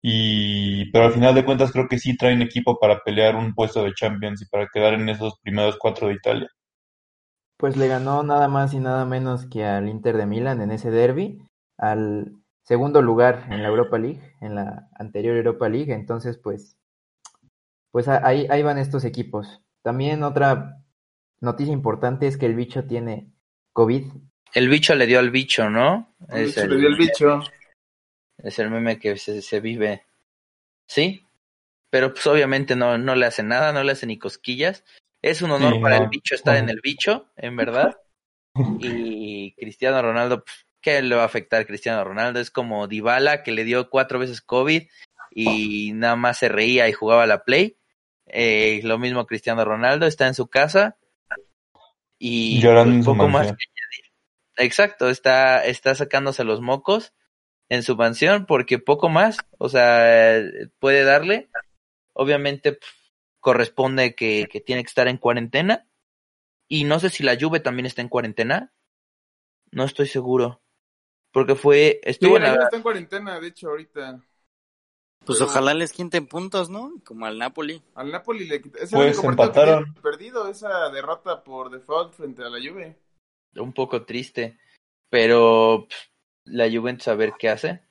Speaker 4: Y, pero al final de cuentas creo que sí traen equipo para pelear un puesto de Champions y para quedar en esos primeros cuatro de Italia.
Speaker 5: Pues le ganó nada más y nada menos que al Inter de Milán en ese derby, al segundo lugar en la Europa League, en la anterior Europa League. Entonces, pues, pues a- ahí, ahí van estos equipos. También otra noticia importante es que el bicho tiene COVID.
Speaker 1: El bicho le dio al bicho, ¿no?
Speaker 2: el
Speaker 1: Es
Speaker 2: bicho
Speaker 1: el,
Speaker 2: le dio el bicho.
Speaker 1: Es el meme que se, se vive. Sí, pero pues obviamente no, no le hace nada, no le hace ni cosquillas. Es un honor
Speaker 4: Sí,
Speaker 1: para
Speaker 4: no.
Speaker 1: el bicho estar en el bicho, en verdad. Y Cristiano Ronaldo, pf, ¿qué le va a afectar a Cristiano Ronaldo? Es como Dybala que le dio cuatro veces COVID y nada más se reía y jugaba la Play. Eh, lo mismo Cristiano Ronaldo, está en su casa y
Speaker 4: Llorando
Speaker 1: pues, poco más que añadir. Exacto, está, está sacándose los mocos en su mansión porque poco más, o sea, puede darle. Obviamente pf, corresponde que, que tiene que estar en cuarentena. Y no sé si la Juve también está en cuarentena. No estoy seguro. Porque fue,
Speaker 2: Sí,
Speaker 1: estuvo en
Speaker 2: la está en cuarentena, de hecho, ahorita.
Speaker 3: Pues
Speaker 2: Pero-
Speaker 3: ojalá les quinten puntos, ¿no? Como al Napoli.
Speaker 2: Al Napoli le es el
Speaker 4: Pues
Speaker 2: único partido que
Speaker 4: empataron.
Speaker 2: perdido esa derrota por default frente a la Juve.
Speaker 1: un poco triste. Pero pf, la Juventus a ver qué hace.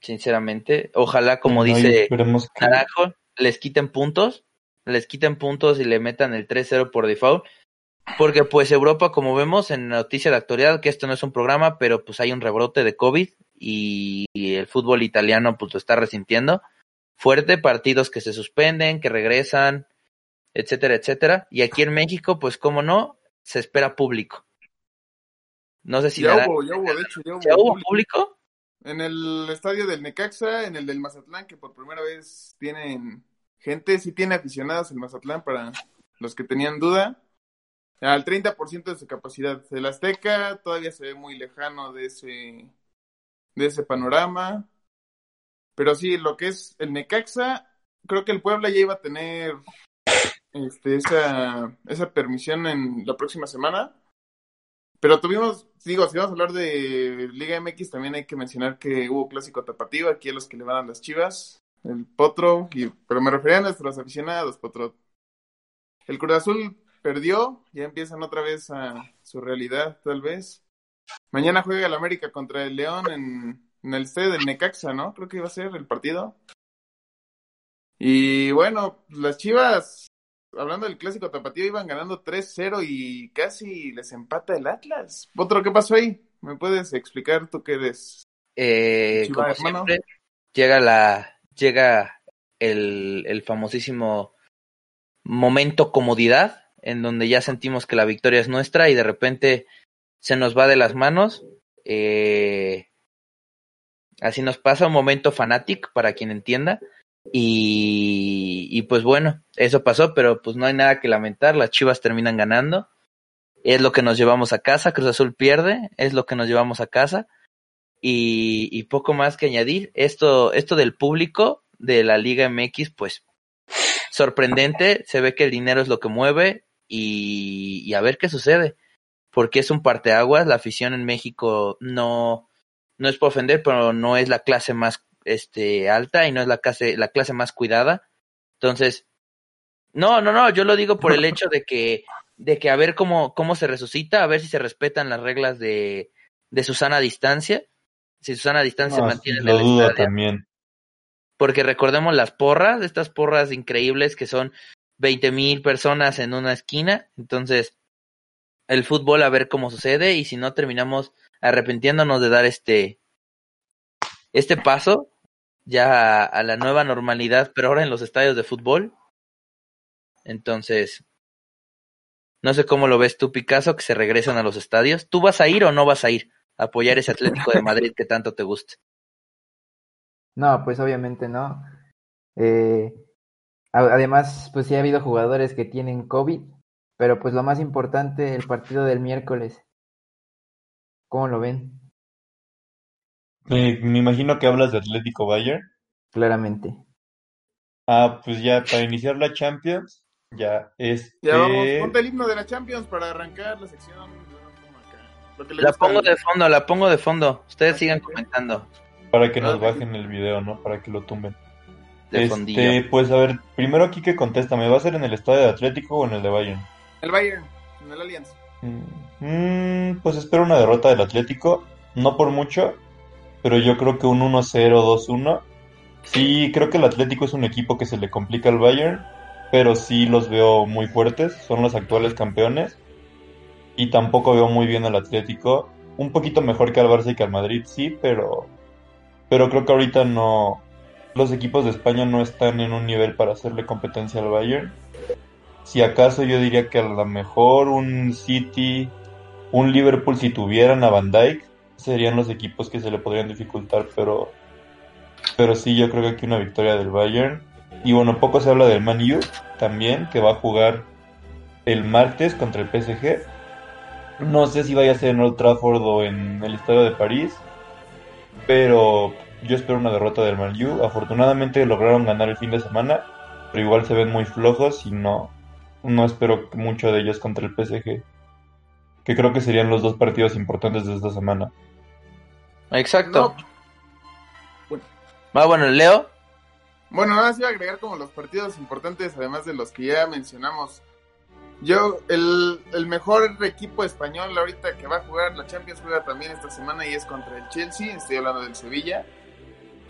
Speaker 1: Sinceramente. Ojalá, como
Speaker 4: No,
Speaker 1: dice
Speaker 4: esperemos que-
Speaker 1: Naranjo, les quiten puntos. Les quiten puntos y le metan el 3-0 por default. Porque pues Europa, como vemos en noticia de actualidad, que esto no es un programa, pero pues hay un rebrote de COVID y, y el fútbol italiano pues lo está resintiendo. Fuerte, partidos que se suspenden, que regresan, etcétera, etcétera. Y aquí en México, pues como no, se espera público. No sé si
Speaker 2: ya hubo, ya hubo, de hecho, ya hubo.
Speaker 1: ¿Ya hubo
Speaker 2: público.
Speaker 1: público?
Speaker 2: En el estadio del Necaxa, en el del Mazatlán, que por primera vez tienen gente, sí tiene aficionados el Mazatlán para los que tenían duda. Al 30% de su capacidad. El Azteca todavía se ve muy lejano de ese, de ese panorama. Pero sí, lo que es el Necaxa, creo que el Puebla ya iba a tener este, esa, esa permisión en la próxima semana. Pero tuvimos, digo, si vamos a hablar de Liga MX, también hay que mencionar que hubo clásico tapatío, aquí a los que le van a las chivas, el Potro, y, pero me refería a nuestros aficionados, Potro. El Cruz Azul perdió, ya empiezan otra vez a su realidad, tal vez. Mañana juega el América contra el León en, el estadio del Necaxa, ¿no? Creo que iba a ser el partido. Y bueno, las chivas hablando del clásico tapatío, iban ganando 3-0 y casi les empata el Atlas. Otro, ¿qué pasó ahí? ¿Me puedes explicar tú qué eres?
Speaker 1: Eh, como siempre, llega la, llega el, el famosísimo momento comodidad, en donde ya sentimos que la victoria es nuestra y de repente se nos va de las manos. Eh, así nos pasa un momento fanatic para quien entienda. Y, pues bueno, eso pasó, pero pues no hay nada que lamentar. Las Chivas terminan ganando. Es lo que nos llevamos a casa. Cruz Azul pierde. Es lo que nos llevamos a casa. Y, y poco más que añadir. Esto, esto del público de la Liga MX, pues sorprendente. Se ve que el dinero es lo que mueve. Y, y a ver qué sucede. porque es un parteaguas. La afición en México no, no es por ofender, pero no es la clase más este, alta y no es la clase, la clase más cuidada. Entonces, no, no, no, yo lo digo por el hecho de que, de que a ver cómo, cómo se resucita, a ver si se respetan las reglas de, de Susana distancia. Si Susana distancia
Speaker 4: No,
Speaker 1: se mantiene en el estadio.
Speaker 4: también.
Speaker 1: Porque recordemos las porras, estas porras increíbles que son 20 mil personas en una esquina. Entonces, el fútbol a ver cómo sucede y si no terminamos arrepintiéndonos de dar este, este paso ya a, la nueva normalidad, pero ahora en los estadios de fútbol. Entonces, no sé cómo lo ves tú, Picasso, que se regresan a los estadios. ¿Tú vas a ir o no vas a ir a apoyar ese Atlético de Madrid que tanto te gusta?
Speaker 5: No, pues obviamente no. Eh, además, pues sí ha habido jugadores que tienen COVID, pero pues lo más importante, el partido del miércoles. ¿Cómo lo ven?
Speaker 4: Me, me imagino que hablas de Atlético Bayern.
Speaker 5: Claramente.
Speaker 4: Ah, pues ya para iniciar la Champions, ya este
Speaker 2: Ya vamos, ponte el himno de la Champions para arrancar la sección. Lo que le
Speaker 1: La
Speaker 2: gusta
Speaker 1: pongo de fondo, la pongo de fondo. Ustedes sigan comentando
Speaker 4: para que nos bajen el video, ¿no? Para que lo tumben.
Speaker 1: de
Speaker 4: Este,
Speaker 1: fondillo.
Speaker 4: pues a ver, primero aquí que contesta, ¿me va a ser en el estadio de Atlético o en el de Bayern?
Speaker 2: El Bayern, en el Allianz.
Speaker 4: Mm, mm, pues espero una derrota del Atlético, no por mucho, pero yo creo que un 1-0, 2-1. Sí, creo que el Atlético es un equipo que se le complica al Bayern, pero sí los veo muy fuertes, son los actuales campeones. Y tampoco veo muy bien al Atlético, un poquito mejor que al Barça y que al Madrid, sí, pero pero creo que ahorita no los equipos de España no están en un nivel para hacerle competencia al Bayern. Si acaso yo diría que a lo mejor un City, un Liverpool si tuvieran a Van Dijk serían los equipos que se le podrían dificultar, pero pero sí yo creo que aquí una victoria del Bayern. Y bueno, poco se habla del Man U también que va a jugar el martes contra el PSG. No sé si vaya a ser en Old Trafford o en el Estadio de París, pero yo espero una derrota del Man U. Afortunadamente lograron ganar el fin de semana, pero igual se ven muy flojos y no, no espero mucho de ellos contra el PSG, que creo que serían los dos partidos importantes de esta semana.
Speaker 1: Exacto.
Speaker 2: No.
Speaker 1: Va bueno, Leo.
Speaker 2: Bueno, nada más iba a agregar como los partidos importantes, además de los que ya mencionamos. Yo, el, el mejor equipo español ahorita que va a jugar la Champions juega también esta semana y es contra el Chelsea, estoy hablando del Sevilla.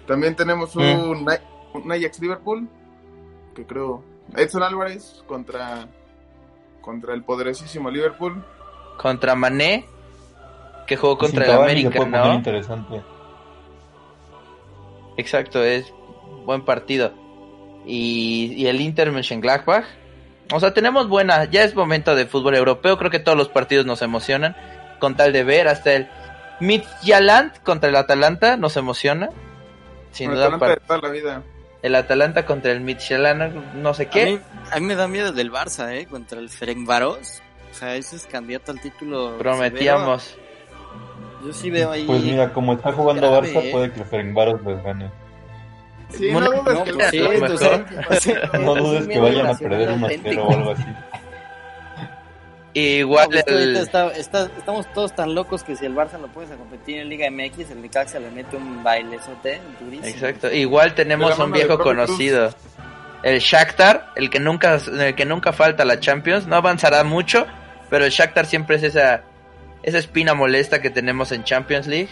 Speaker 2: También tenemos un, un Ajax Liverpool, que creo, Edson Álvarez contra, contra el poderosísimo Liverpool.
Speaker 1: Contra Mané, que jugó contra el América, ¿no?
Speaker 4: interesante.
Speaker 1: Exacto, es buen partido. Y, y el Inter Mönchengladbach. O sea, tenemos buena, ya es momento de fútbol europeo, creo que todos los partidos nos emocionan, con tal de ver, hasta el Midtjylland contra el Atalanta nos emociona. Sin
Speaker 2: Con
Speaker 1: duda,
Speaker 2: Atalanta
Speaker 1: par-
Speaker 2: de toda la vida.
Speaker 1: el Atalanta contra el Midtjylland, no sé
Speaker 3: A
Speaker 1: qué.
Speaker 3: mí, a mí me da miedo del Barça, ¿eh? Contra el Ferencváros. O sea, ese es candidato al título.
Speaker 1: Prometíamos.
Speaker 3: Yo sí veo ahí.
Speaker 4: Pues mira, como está jugando
Speaker 3: grave,
Speaker 4: Barça,
Speaker 3: ¿eh?
Speaker 4: puede que Ferencváros les gane.
Speaker 2: Sí,
Speaker 1: Bueno,
Speaker 2: no dudes
Speaker 3: No,
Speaker 2: que
Speaker 3: pues sí,
Speaker 1: lo
Speaker 3: o
Speaker 1: mejor.
Speaker 3: sea, o sea,
Speaker 4: No
Speaker 3: es
Speaker 4: dudes
Speaker 3: un
Speaker 4: que
Speaker 3: miedo
Speaker 4: vayan a perder 1-0
Speaker 3: auténtico.
Speaker 4: o algo así.
Speaker 1: Igual
Speaker 3: No, pues
Speaker 1: el-
Speaker 3: está- está- estamos todos tan locos que si el Barça lo pones a competir en Liga MX, el Necaxa le mete un bailezote durísimo.
Speaker 1: Exacto. Igual tenemos un viejo conocido. El Shakhtar, el que nunca el que nunca falta a la Champions, no avanzará mucho, pero el Shakhtar siempre es esa esa espina molesta que tenemos en Champions League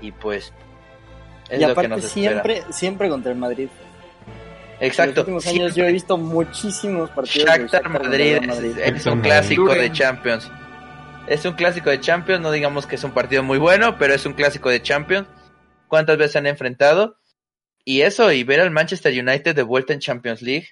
Speaker 1: y pues es
Speaker 3: y
Speaker 1: lo que
Speaker 3: aparte
Speaker 1: espera.
Speaker 3: siempre, siempre contra el Madrid. En
Speaker 1: Exacto.
Speaker 3: los últimos años yo he visto muchísimos partidos
Speaker 1: Shakhtar
Speaker 3: Shakhtar
Speaker 1: Madrid es,
Speaker 3: Madrid.
Speaker 1: es un
Speaker 4: Madrid.
Speaker 1: clásico de. Champions. Es un clásico de Champions, no digamos que es un partido muy bueno, pero es un clásico de Champions. ¿Cuántas veces se han enfrentado? Y eso, y ver al Manchester United de vuelta en Champions League,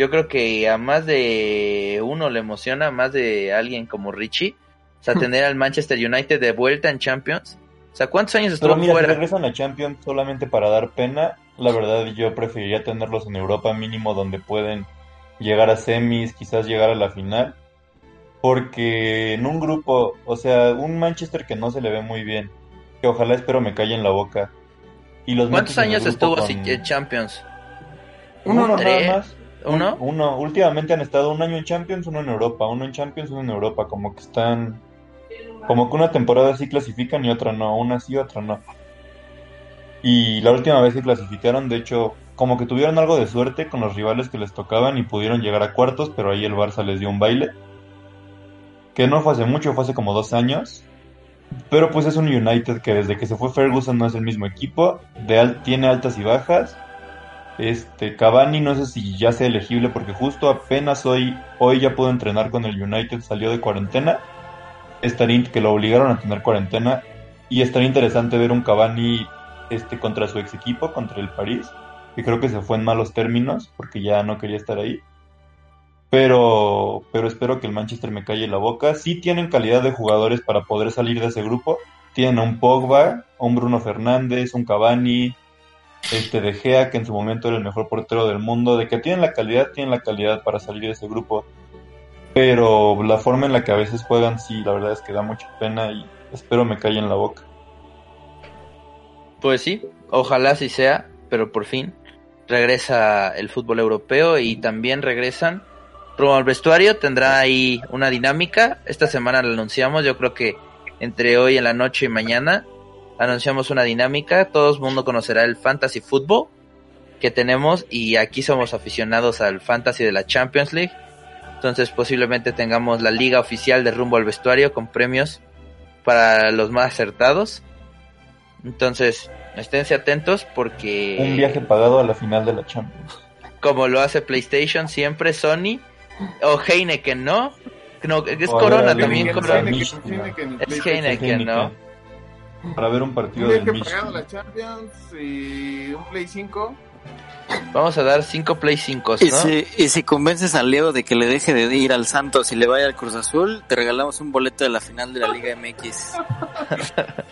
Speaker 1: yo creo que a más de uno le emociona, a más de alguien como Richie, o sea, tener al Manchester United de vuelta en Champions. O sea, ¿cuántos años estuvo
Speaker 4: Pero mira, si
Speaker 1: fuera?
Speaker 4: regresan a Champions solamente para dar pena, la verdad yo preferiría tenerlos en Europa mínimo donde pueden llegar a semis, quizás llegar a la final. Porque en un grupo, o sea, un Manchester que no se le ve muy bien, que ojalá espero me calle en la boca. Y los
Speaker 1: ¿Cuántos años estuvo
Speaker 4: con
Speaker 1: así en Champions?
Speaker 4: uno
Speaker 1: Tres.
Speaker 4: nada más.
Speaker 1: ¿Uno?
Speaker 4: Uno, últimamente han estado un año en Champions, uno en Europa, uno en Champions, uno en Europa, como que están, como que una temporada sí clasifican y otra no, una sí, otra no. Y la última vez que clasificaron, de hecho, como que tuvieron algo de suerte con los rivales que les tocaban y pudieron llegar a cuartos, pero ahí el Barça les dio un baile. Que no fue hace mucho, fue hace como dos años. Pero pues es un United que desde que se fue Ferguson no es el mismo equipo, de al- tiene altas y bajas. Este Cavani no sé si ya sea elegible porque justo apenas hoy hoy ya pudo entrenar con el United, salió de cuarentena. Estaría que lo obligaron a tener cuarentena y estaría interesante ver un Cavani este contra su ex equipo, contra el París, que creo que se fue en malos términos porque ya no quería estar ahí. Pero, pero espero que el Manchester me calle la boca. Sí tienen calidad de jugadores para poder salir de ese grupo. Tienen un Pogba, un Bruno Fernández, un Cavani, este De Gea, que en su momento era el mejor portero del mundo. De que tienen la calidad, tienen la calidad para salir de ese grupo. Pero la forma en la que a veces juegan, sí, la verdad es que da mucha pena y espero me callen la boca.
Speaker 1: Pues sí, ojalá sí sea, pero por fin regresa el fútbol europeo y también regresan rumbo al vestuario. Tendrá ahí una dinámica. Esta semana la anunciamos. Yo creo que entre hoy en la noche y mañana anunciamos una dinámica. Todo el mundo conocerá el fantasy fútbol que tenemos y aquí somos aficionados al fantasy de la Champions League. Entonces posiblemente tengamos la liga oficial de rumbo al vestuario con premios para los más acertados. Entonces, esténse atentos porque
Speaker 4: Un viaje pagado a la final de la Champions.
Speaker 1: como lo hace PlayStation siempre, Sony o Heineken, ¿no? No, es
Speaker 4: O
Speaker 1: Corona también, Corona. Es. Heineken, ¿no?
Speaker 4: Para ver un partido Michigan.
Speaker 2: la Champions y un Play 5.
Speaker 1: Vamos a dar 5 Play 5,
Speaker 3: Y
Speaker 1: ¿no?
Speaker 3: si, y si convences a Leo de que le deje de ir al Santos y le vaya al Cruz Azul, te regalamos un boleto de la final de la Liga MX.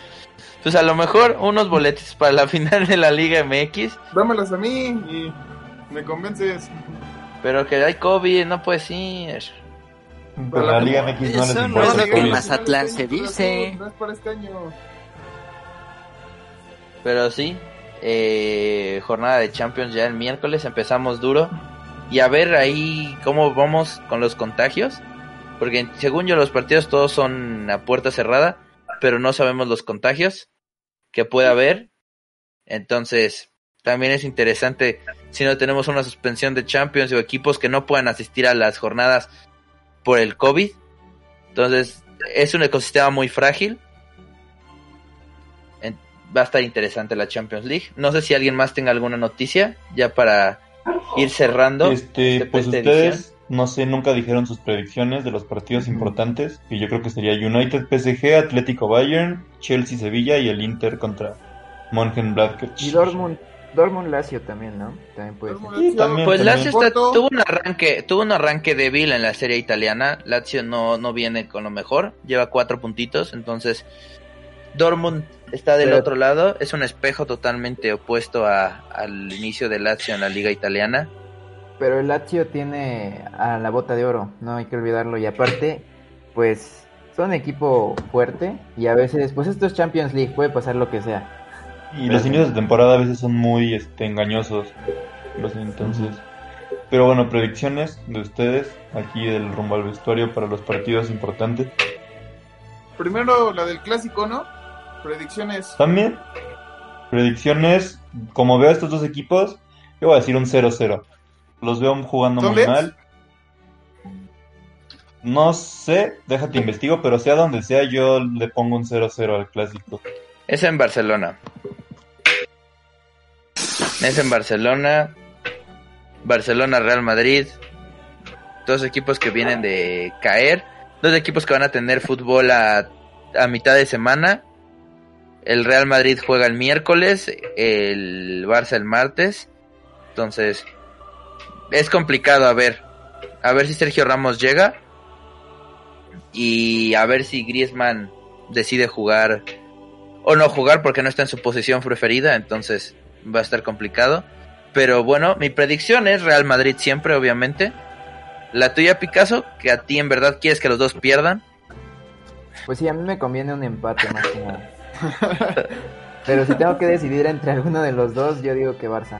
Speaker 1: Pues a lo mejor unos boletos para la final de la Liga MX,
Speaker 2: Dámelas a mí y me convences.
Speaker 1: pero que hay COVID, no puedes ir.
Speaker 4: Pero la Liga MX no les
Speaker 3: Eso no
Speaker 4: importa.
Speaker 3: es lo que más- Mazatlán se dice.
Speaker 2: No es para este año.
Speaker 1: Pero sí, eh, jornada de Champions ya el miércoles, empezamos duro. Y a ver ahí cómo vamos con los contagios. Porque según yo los partidos todos son a puerta cerrada, pero no sabemos los contagios que puede haber. Entonces, también es interesante si no tenemos una suspensión de Champions o equipos que no puedan asistir a las jornadas por el COVID. Entonces, es un ecosistema muy frágil. Va a estar interesante la Champions League. No sé si alguien más tenga alguna noticia ya para ir cerrando.
Speaker 4: Este,
Speaker 1: este-
Speaker 4: pues ustedes,
Speaker 1: edición.
Speaker 4: no sé, nunca dijeron sus predicciones de los partidos importantes, que yo creo que sería United PSG, Atlético Bayern, Chelsea Sevilla y el Inter contra Mönchengladbach.
Speaker 5: Y Dortmund, Dortmund Lazio también, ¿no? También puede ser.
Speaker 4: Sí, también,
Speaker 1: Pues
Speaker 4: también.
Speaker 1: Lazio está- tuvo un arranque, tuvo un arranque débil en la serie italiana. Lazio no, no viene con lo mejor, lleva cuatro puntitos, entonces Dortmund está del
Speaker 5: Pero-
Speaker 1: otro lado, es un espejo totalmente opuesto a- al inicio de Lazio en la liga italiana.
Speaker 5: Pero el Lazio tiene a la bota de oro, no hay que olvidarlo. Y aparte, pues son equipo fuerte y a veces, pues esto es Champions League, puede pasar lo que sea.
Speaker 4: Y los inicios de temporada a veces son muy este, engañosos. Los- entonces. Pero bueno, predicciones de ustedes aquí del rumbo al vestuario para los partidos importantes.
Speaker 2: Primero la del clásico, ¿no? Predicciones.
Speaker 4: También, predicciones, como veo a estos dos equipos, yo voy a decir un 0-0. Los veo jugando
Speaker 2: ¿Son
Speaker 4: muy mal. No sé, déjate investigo, pero sea donde sea, yo le pongo un 0-0 al clásico.
Speaker 1: Es en Barcelona. Es en Barcelona. Barcelona, Real Madrid. Dos equipos que vienen de caer. Dos equipos que van a tener fútbol a, a mitad de semana. El Real Madrid juega el miércoles. El Barça el martes. Entonces, es complicado a ver. A ver si Sergio Ramos llega. Y a ver si Griezmann decide jugar o no jugar porque no está en su posición preferida, entonces va a estar complicado. Pero bueno, mi predicción es Real Madrid siempre, obviamente. La tuya, Picasso, que a ti en verdad quieres que los dos pierdan.
Speaker 5: Pues sí, a mí me conviene un empate más que nada. Pero si tengo que decidir entre alguno de los dos, yo digo que Barça.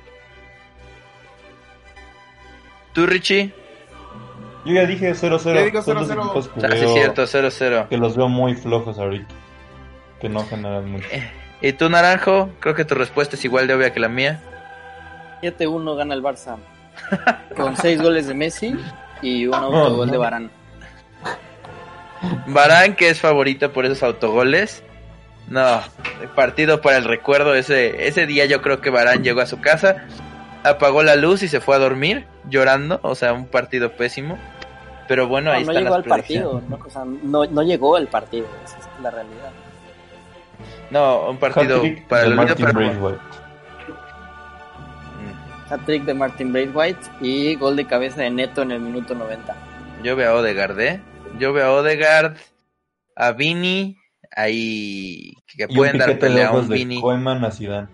Speaker 1: ¿Tú, Richie?
Speaker 4: Yo ya dije 0-0.
Speaker 2: Ya digo
Speaker 4: Son dos
Speaker 2: 0-0.
Speaker 4: equipos que
Speaker 1: Ah, sí, cierto, 0-0.
Speaker 4: que los veo muy flojos ahorita. Que no generan mucho.
Speaker 1: ¿Y tú, Naranjo? Creo que tu respuesta es igual de obvia que la mía.
Speaker 3: 7-1 gana el Barça. Con 6 goles de Messi y un autogol
Speaker 4: no.
Speaker 3: de Barán.
Speaker 1: Barán, que es favorito por esos autogoles. No, partido para el recuerdo. Ese, ese día yo creo que Barán llegó a su casa, apagó la luz y se fue a dormir llorando. O sea, un partido pésimo. Pero bueno,
Speaker 3: No,
Speaker 1: ahí
Speaker 3: no
Speaker 1: están
Speaker 3: llegó
Speaker 1: las
Speaker 3: al partido. ¿no? O sea, no, no llegó al partido, esa es la realidad.
Speaker 1: No, un partido para el olvido,
Speaker 4: Martin
Speaker 1: pero-
Speaker 4: Braithwaite.
Speaker 1: Mm,
Speaker 3: Hat-trick de Martin Braithwaite y gol de cabeza de Neto en el minuto 90.
Speaker 1: Yo veo a Odegaard, ¿eh? Yo veo a Odegaard, a Vini, ahí que pueden dar pelea a un
Speaker 4: de
Speaker 1: Vini.
Speaker 4: Koeman a Zidane.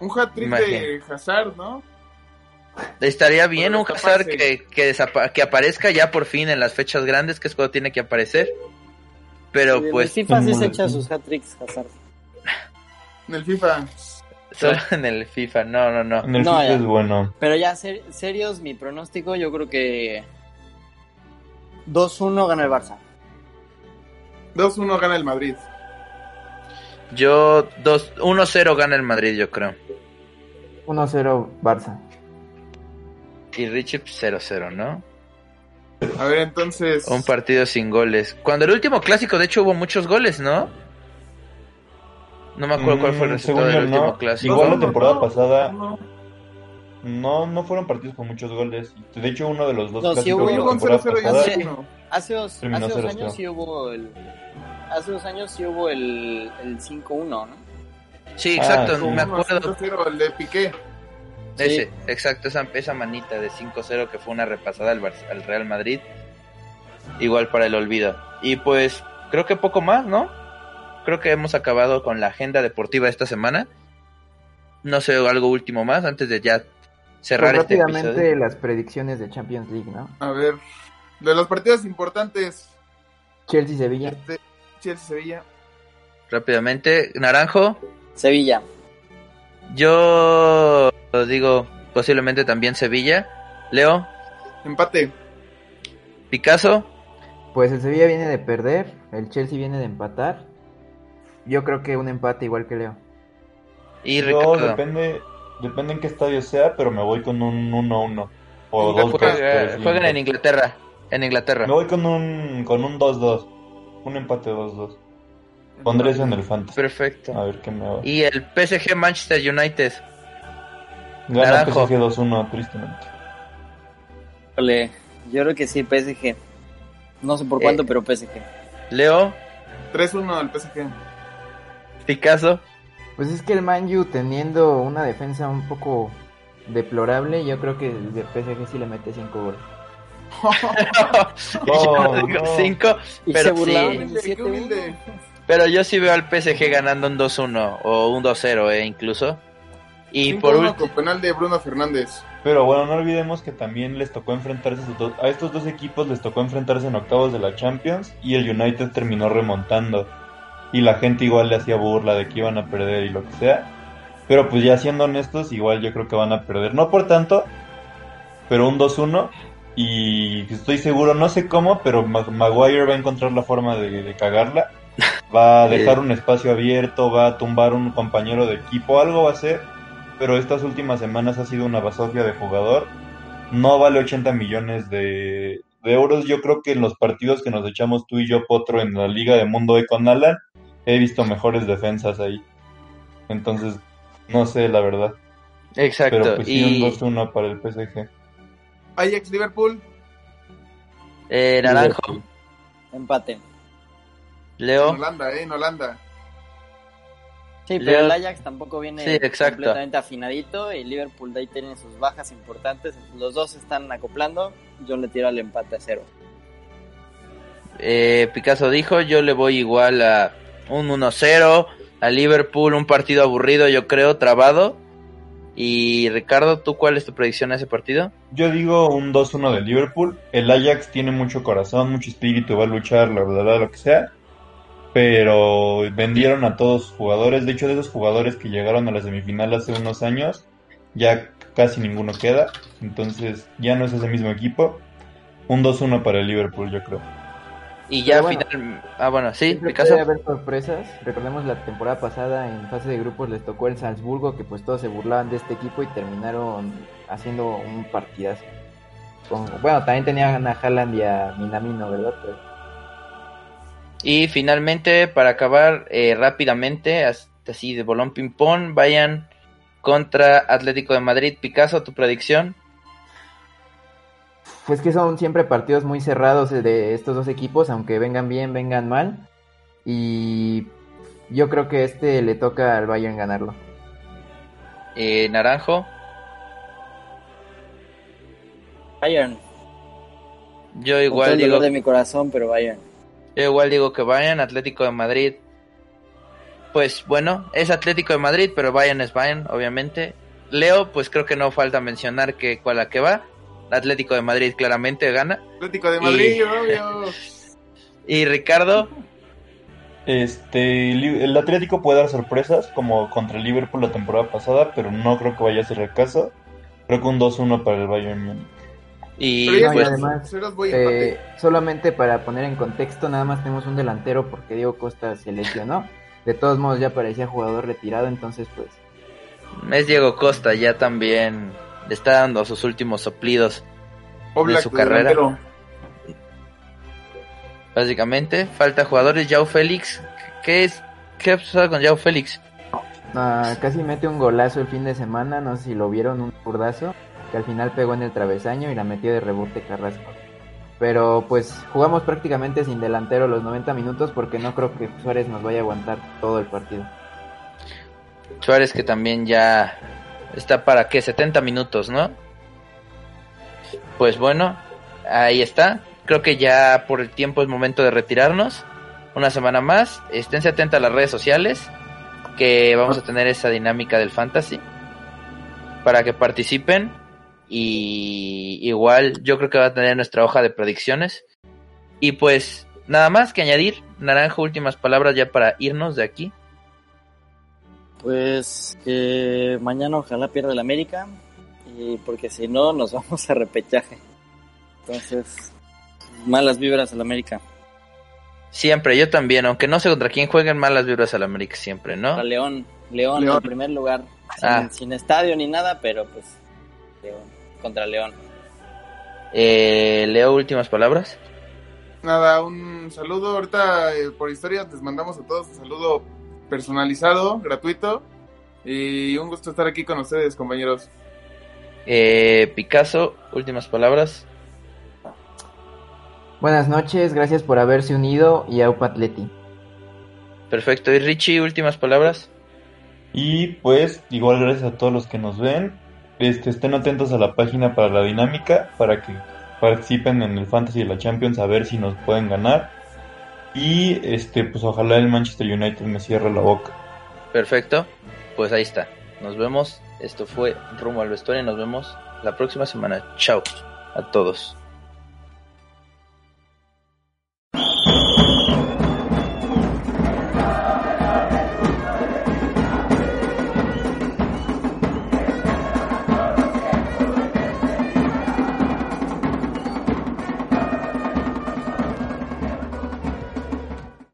Speaker 2: Un hat-trick de Hazard, ¿no?
Speaker 1: Estaría bien un Hazard que, que, desapa- que aparezca ya por fin en las fechas grandes, que es cuando tiene que aparecer. Pero
Speaker 3: En
Speaker 1: pues
Speaker 3: el FIFA sí se echa sus hat-tricks Hazard.
Speaker 2: En el FIFA.
Speaker 1: solo en el FIFA, no, no, no.
Speaker 4: En el
Speaker 3: No,
Speaker 4: FIFA
Speaker 3: ya.
Speaker 4: es bueno.
Speaker 3: Pero ya, ser- serios, mi pronóstico, yo creo que 2-1 gana el Barça.
Speaker 2: 2-1 gana el Madrid.
Speaker 1: Yo dos- 1-0 gana el Madrid, yo creo.
Speaker 5: 1-0 Barça.
Speaker 1: Y Richie pues, 0-0, ¿no?
Speaker 2: A ver, entonces.
Speaker 1: Un partido sin goles. Cuando el último clásico, de hecho, hubo muchos goles, ¿no? No me acuerdo cuál fue el
Speaker 4: Mm,
Speaker 1: resultado del
Speaker 4: yo,
Speaker 1: último
Speaker 4: no.
Speaker 1: clásico.
Speaker 4: Igual la
Speaker 2: No, no,
Speaker 4: temporada
Speaker 2: no,
Speaker 4: pasada
Speaker 2: no.
Speaker 4: No no fueron partidos con muchos goles. De hecho, uno de los dos
Speaker 3: No, sí hubo-
Speaker 4: de la
Speaker 2: Hubo un
Speaker 4: temporada
Speaker 2: 0-0 y
Speaker 4: pasada
Speaker 3: sí.
Speaker 2: 1
Speaker 3: Hace dos, hace dos
Speaker 4: 0-0.
Speaker 3: años sí hubo el... Hace dos años sí hubo el, el 5-1, ¿no?
Speaker 1: Sí,
Speaker 4: Ah,
Speaker 1: exacto,
Speaker 4: sí.
Speaker 1: me acuerdo.
Speaker 2: 0 el de Piqué.
Speaker 1: Ese,
Speaker 3: Sí.
Speaker 1: exacto, esa, esa manita de 5-0 que fue una repasada al, al Real Madrid. Igual para el olvido. Y pues, creo que poco más, ¿no? Creo que hemos acabado con la agenda deportiva de esta semana. No sé, algo último más antes de ya cerrar
Speaker 5: Pues
Speaker 1: este
Speaker 5: rápidamente
Speaker 1: episodio.
Speaker 5: las predicciones de Champions League, ¿no?
Speaker 2: A ver. De los partidos importantes.
Speaker 5: Chelsea-Sevilla.
Speaker 2: Este, Chelsea-Sevilla.
Speaker 1: Rápidamente, Naranjo,
Speaker 3: Sevilla.
Speaker 1: yo digo posiblemente también Sevilla. Leo,
Speaker 2: Empate.
Speaker 1: Picasso,
Speaker 5: Pues el Sevilla viene de perder, el Chelsea viene de empatar. Yo creo que un empate igual que Leo.
Speaker 1: y
Speaker 4: Yo
Speaker 1: Ricardo.
Speaker 4: depende, depende en qué estadio sea, pero me voy con un 1-1 o
Speaker 2: Juega-
Speaker 4: 2-2.
Speaker 1: Juega-
Speaker 4: pero sí,
Speaker 1: juegan en. Inglaterra. En Inglaterra.
Speaker 4: Me voy con un con un 2-2. Un empate 2-2. Pondré eso en el fantasy.
Speaker 1: Perfecto.
Speaker 4: A ver qué me va.
Speaker 1: Y el PSG Manchester United.
Speaker 4: Gana
Speaker 1: Naranjo.
Speaker 4: PSG 2-1, tristemente.
Speaker 3: Ole, yo creo que sí, PSG. No sé por cuánto,
Speaker 1: Eh.
Speaker 3: pero PSG.
Speaker 1: Leo,
Speaker 2: 3-1 al PSG.
Speaker 1: Picasso.
Speaker 5: Pues es que el Manju teniendo una defensa un poco deplorable, yo creo que el de PSG sí le mete 5 goles.
Speaker 1: Yo
Speaker 4: no.
Speaker 1: cinco, pero sí.
Speaker 3: del
Speaker 2: Humilde, qué
Speaker 3: 7-1.
Speaker 2: humilde.
Speaker 1: Pero yo sí veo al PSG ganando un 2-1 o un 2-0, eh, incluso. Y por
Speaker 2: 5-1
Speaker 1: último,
Speaker 2: con penal de Bruno Fernández.
Speaker 4: Pero bueno, no olvidemos que también les tocó enfrentarse a estos dos- a estos dos equipos, les tocó enfrentarse en octavos de la Champions y el United terminó remontando. Y la gente igual le hacía burla de que iban a perder y lo que sea. Pero pues ya siendo honestos, igual yo creo que van a perder. No por tanto, pero un 2-1. Y estoy seguro, no sé cómo, pero Ma- Maguire va a encontrar la forma de, de cagarla. Va a dejar un espacio abierto, va a tumbar un compañero de equipo, algo va a hacer. Pero estas últimas semanas ha sido una basofia de jugador. No vale 80 millones de, de euros. Yo creo que en los partidos que nos echamos tú y yo, Potro, en la Liga de Mundo con Alan, he visto mejores defensas ahí. Entonces, no sé, la verdad.
Speaker 1: exacto.
Speaker 4: Pero pues sí,
Speaker 1: y
Speaker 4: un 2-1 para el PSG.
Speaker 2: Ajax Liverpool.
Speaker 1: eh, Naranjo,
Speaker 3: Empate.
Speaker 2: En
Speaker 1: Leo,
Speaker 2: Holanda, eh, en Holanda.
Speaker 3: Sí,
Speaker 1: Leo-
Speaker 3: pero el Ajax tampoco viene
Speaker 1: Sí,
Speaker 3: completamente afinadito y Liverpool de ahí tiene sus bajas importantes. Los dos se están acoplando. Yo le tiro al empate a cero.
Speaker 1: eh, Picasso dijo, yo le voy igual a un 1-0, a Liverpool, un partido aburrido, yo creo, trabado. Y Ricardo, ¿tú cuál es tu predicción a ese partido?
Speaker 4: Yo digo un 2-1 de Liverpool. El Ajax tiene mucho corazón, mucho espíritu, va a luchar, la verdad, lo que sea. Pero vendieron a todos sus jugadores. De hecho, de esos jugadores que llegaron a la semifinal hace unos años, ya casi ninguno queda. Entonces ya no es ese mismo equipo. Un 2-1 para el Liverpool, yo creo.
Speaker 1: Y ya
Speaker 5: bueno.
Speaker 1: final... Ah, bueno, sí, Picasso.
Speaker 5: puede haber sorpresas. Recordemos la temporada pasada en fase de grupos les tocó el Salzburgo, que pues todos se burlaban de este equipo y terminaron haciendo un partidazo. Con- bueno, también tenían a Haaland y a Minamino, ¿verdad? Pero-
Speaker 1: Y finalmente, para acabar eh, rápidamente, hasta así de bolón ping-pong, vayan contra Atlético de Madrid. Picasso, tu predicción.
Speaker 5: Pues que son siempre partidos muy cerrados de estos dos equipos, aunque vengan bien, vengan mal. Y yo creo que este le toca al Bayern ganarlo.
Speaker 1: Eh, Naranjo.
Speaker 3: Bayern.
Speaker 1: Yo
Speaker 3: Con todo
Speaker 1: igual
Speaker 3: el
Speaker 1: digo,
Speaker 3: de mi corazón, pero Bayern.
Speaker 1: yo igual digo que vayan. Atlético de Madrid. Pues bueno, es Atlético de Madrid, pero Bayern es Bayern, obviamente. Leo, pues creo que no falta mencionar que cuál a que va. Atlético de Madrid claramente gana.
Speaker 2: Atlético de Madrid,
Speaker 1: Y-
Speaker 2: obvio.
Speaker 1: Y Ricardo,
Speaker 4: Este, el Atlético puede dar sorpresas, como contra el Liverpool la temporada pasada, pero no creo que vaya a ser el caso. Creo que un 2-1 para el Bayern Múnich.
Speaker 1: y pues,
Speaker 5: además, Eh, solamente para poner en contexto, nada más tenemos un delantero porque Diego Costa se lesionó. De todos modos ya parecía jugador retirado, entonces pues
Speaker 1: es Diego Costa, ya también le está dando sus últimos soplidos.
Speaker 2: Oblak
Speaker 1: su
Speaker 2: de
Speaker 1: carrera.
Speaker 2: delantero.
Speaker 1: Básicamente, falta jugadores. Yao Félix, ¿qué es? ¿Qué ha pasado con Yao Félix?
Speaker 5: ah, casi mete un golazo el fin de semana, no sé si lo vieron, un zurdazo, que al final pegó en el travesaño y la metió de rebote Carrasco. Pero pues jugamos prácticamente sin delantero los 90 minutos porque no creo que Suárez nos vaya a aguantar todo el partido.
Speaker 1: Suárez que también ya está para qué 70 minutos, ¿no? Pues bueno, ahí está. Creo que ya por el tiempo es momento de retirarnos. Una semana más. Esténse atentos a las redes sociales. Que vamos a tener esa dinámica del fantasy. Para que participen. Y igual yo creo que va a tener nuestra hoja de predicciones. Y pues nada más que añadir. Naranjo, últimas palabras ya para irnos de aquí.
Speaker 3: Pues que mañana ojalá pierda el América. Y porque si no, nos vamos a repechaje. Entonces, malas vibras al América.
Speaker 1: Siempre, yo también, aunque no sé contra quién jueguen malas vibras al América siempre, ¿no?
Speaker 3: Para León. León,
Speaker 2: León.
Speaker 3: en primer lugar. Sin,
Speaker 1: Ah.
Speaker 3: sin estadio ni nada, pero pues. León. Contra León.
Speaker 1: Eh, Leo, últimas palabras.
Speaker 2: Nada, un saludo. Ahorita eh, por historia les mandamos a todos un saludo personalizado, gratuito. Y un gusto estar aquí con ustedes, compañeros.
Speaker 1: Eh, Picasso, últimas palabras.
Speaker 5: Buenas noches, gracias por haberse unido y a Atleti.
Speaker 1: Perfecto. Y Richie, últimas palabras.
Speaker 4: Y pues, igual gracias a todos los que nos ven. Este, estén atentos a la página para la dinámica, para que participen en el Fantasy de la Champions, a ver si nos pueden ganar. Y este, pues ojalá el Manchester United me cierre la boca.
Speaker 1: Perfecto. Pues ahí está. Nos vemos. Esto fue Rumbo al Vestuario. Nos vemos la próxima semana. Chao a todos.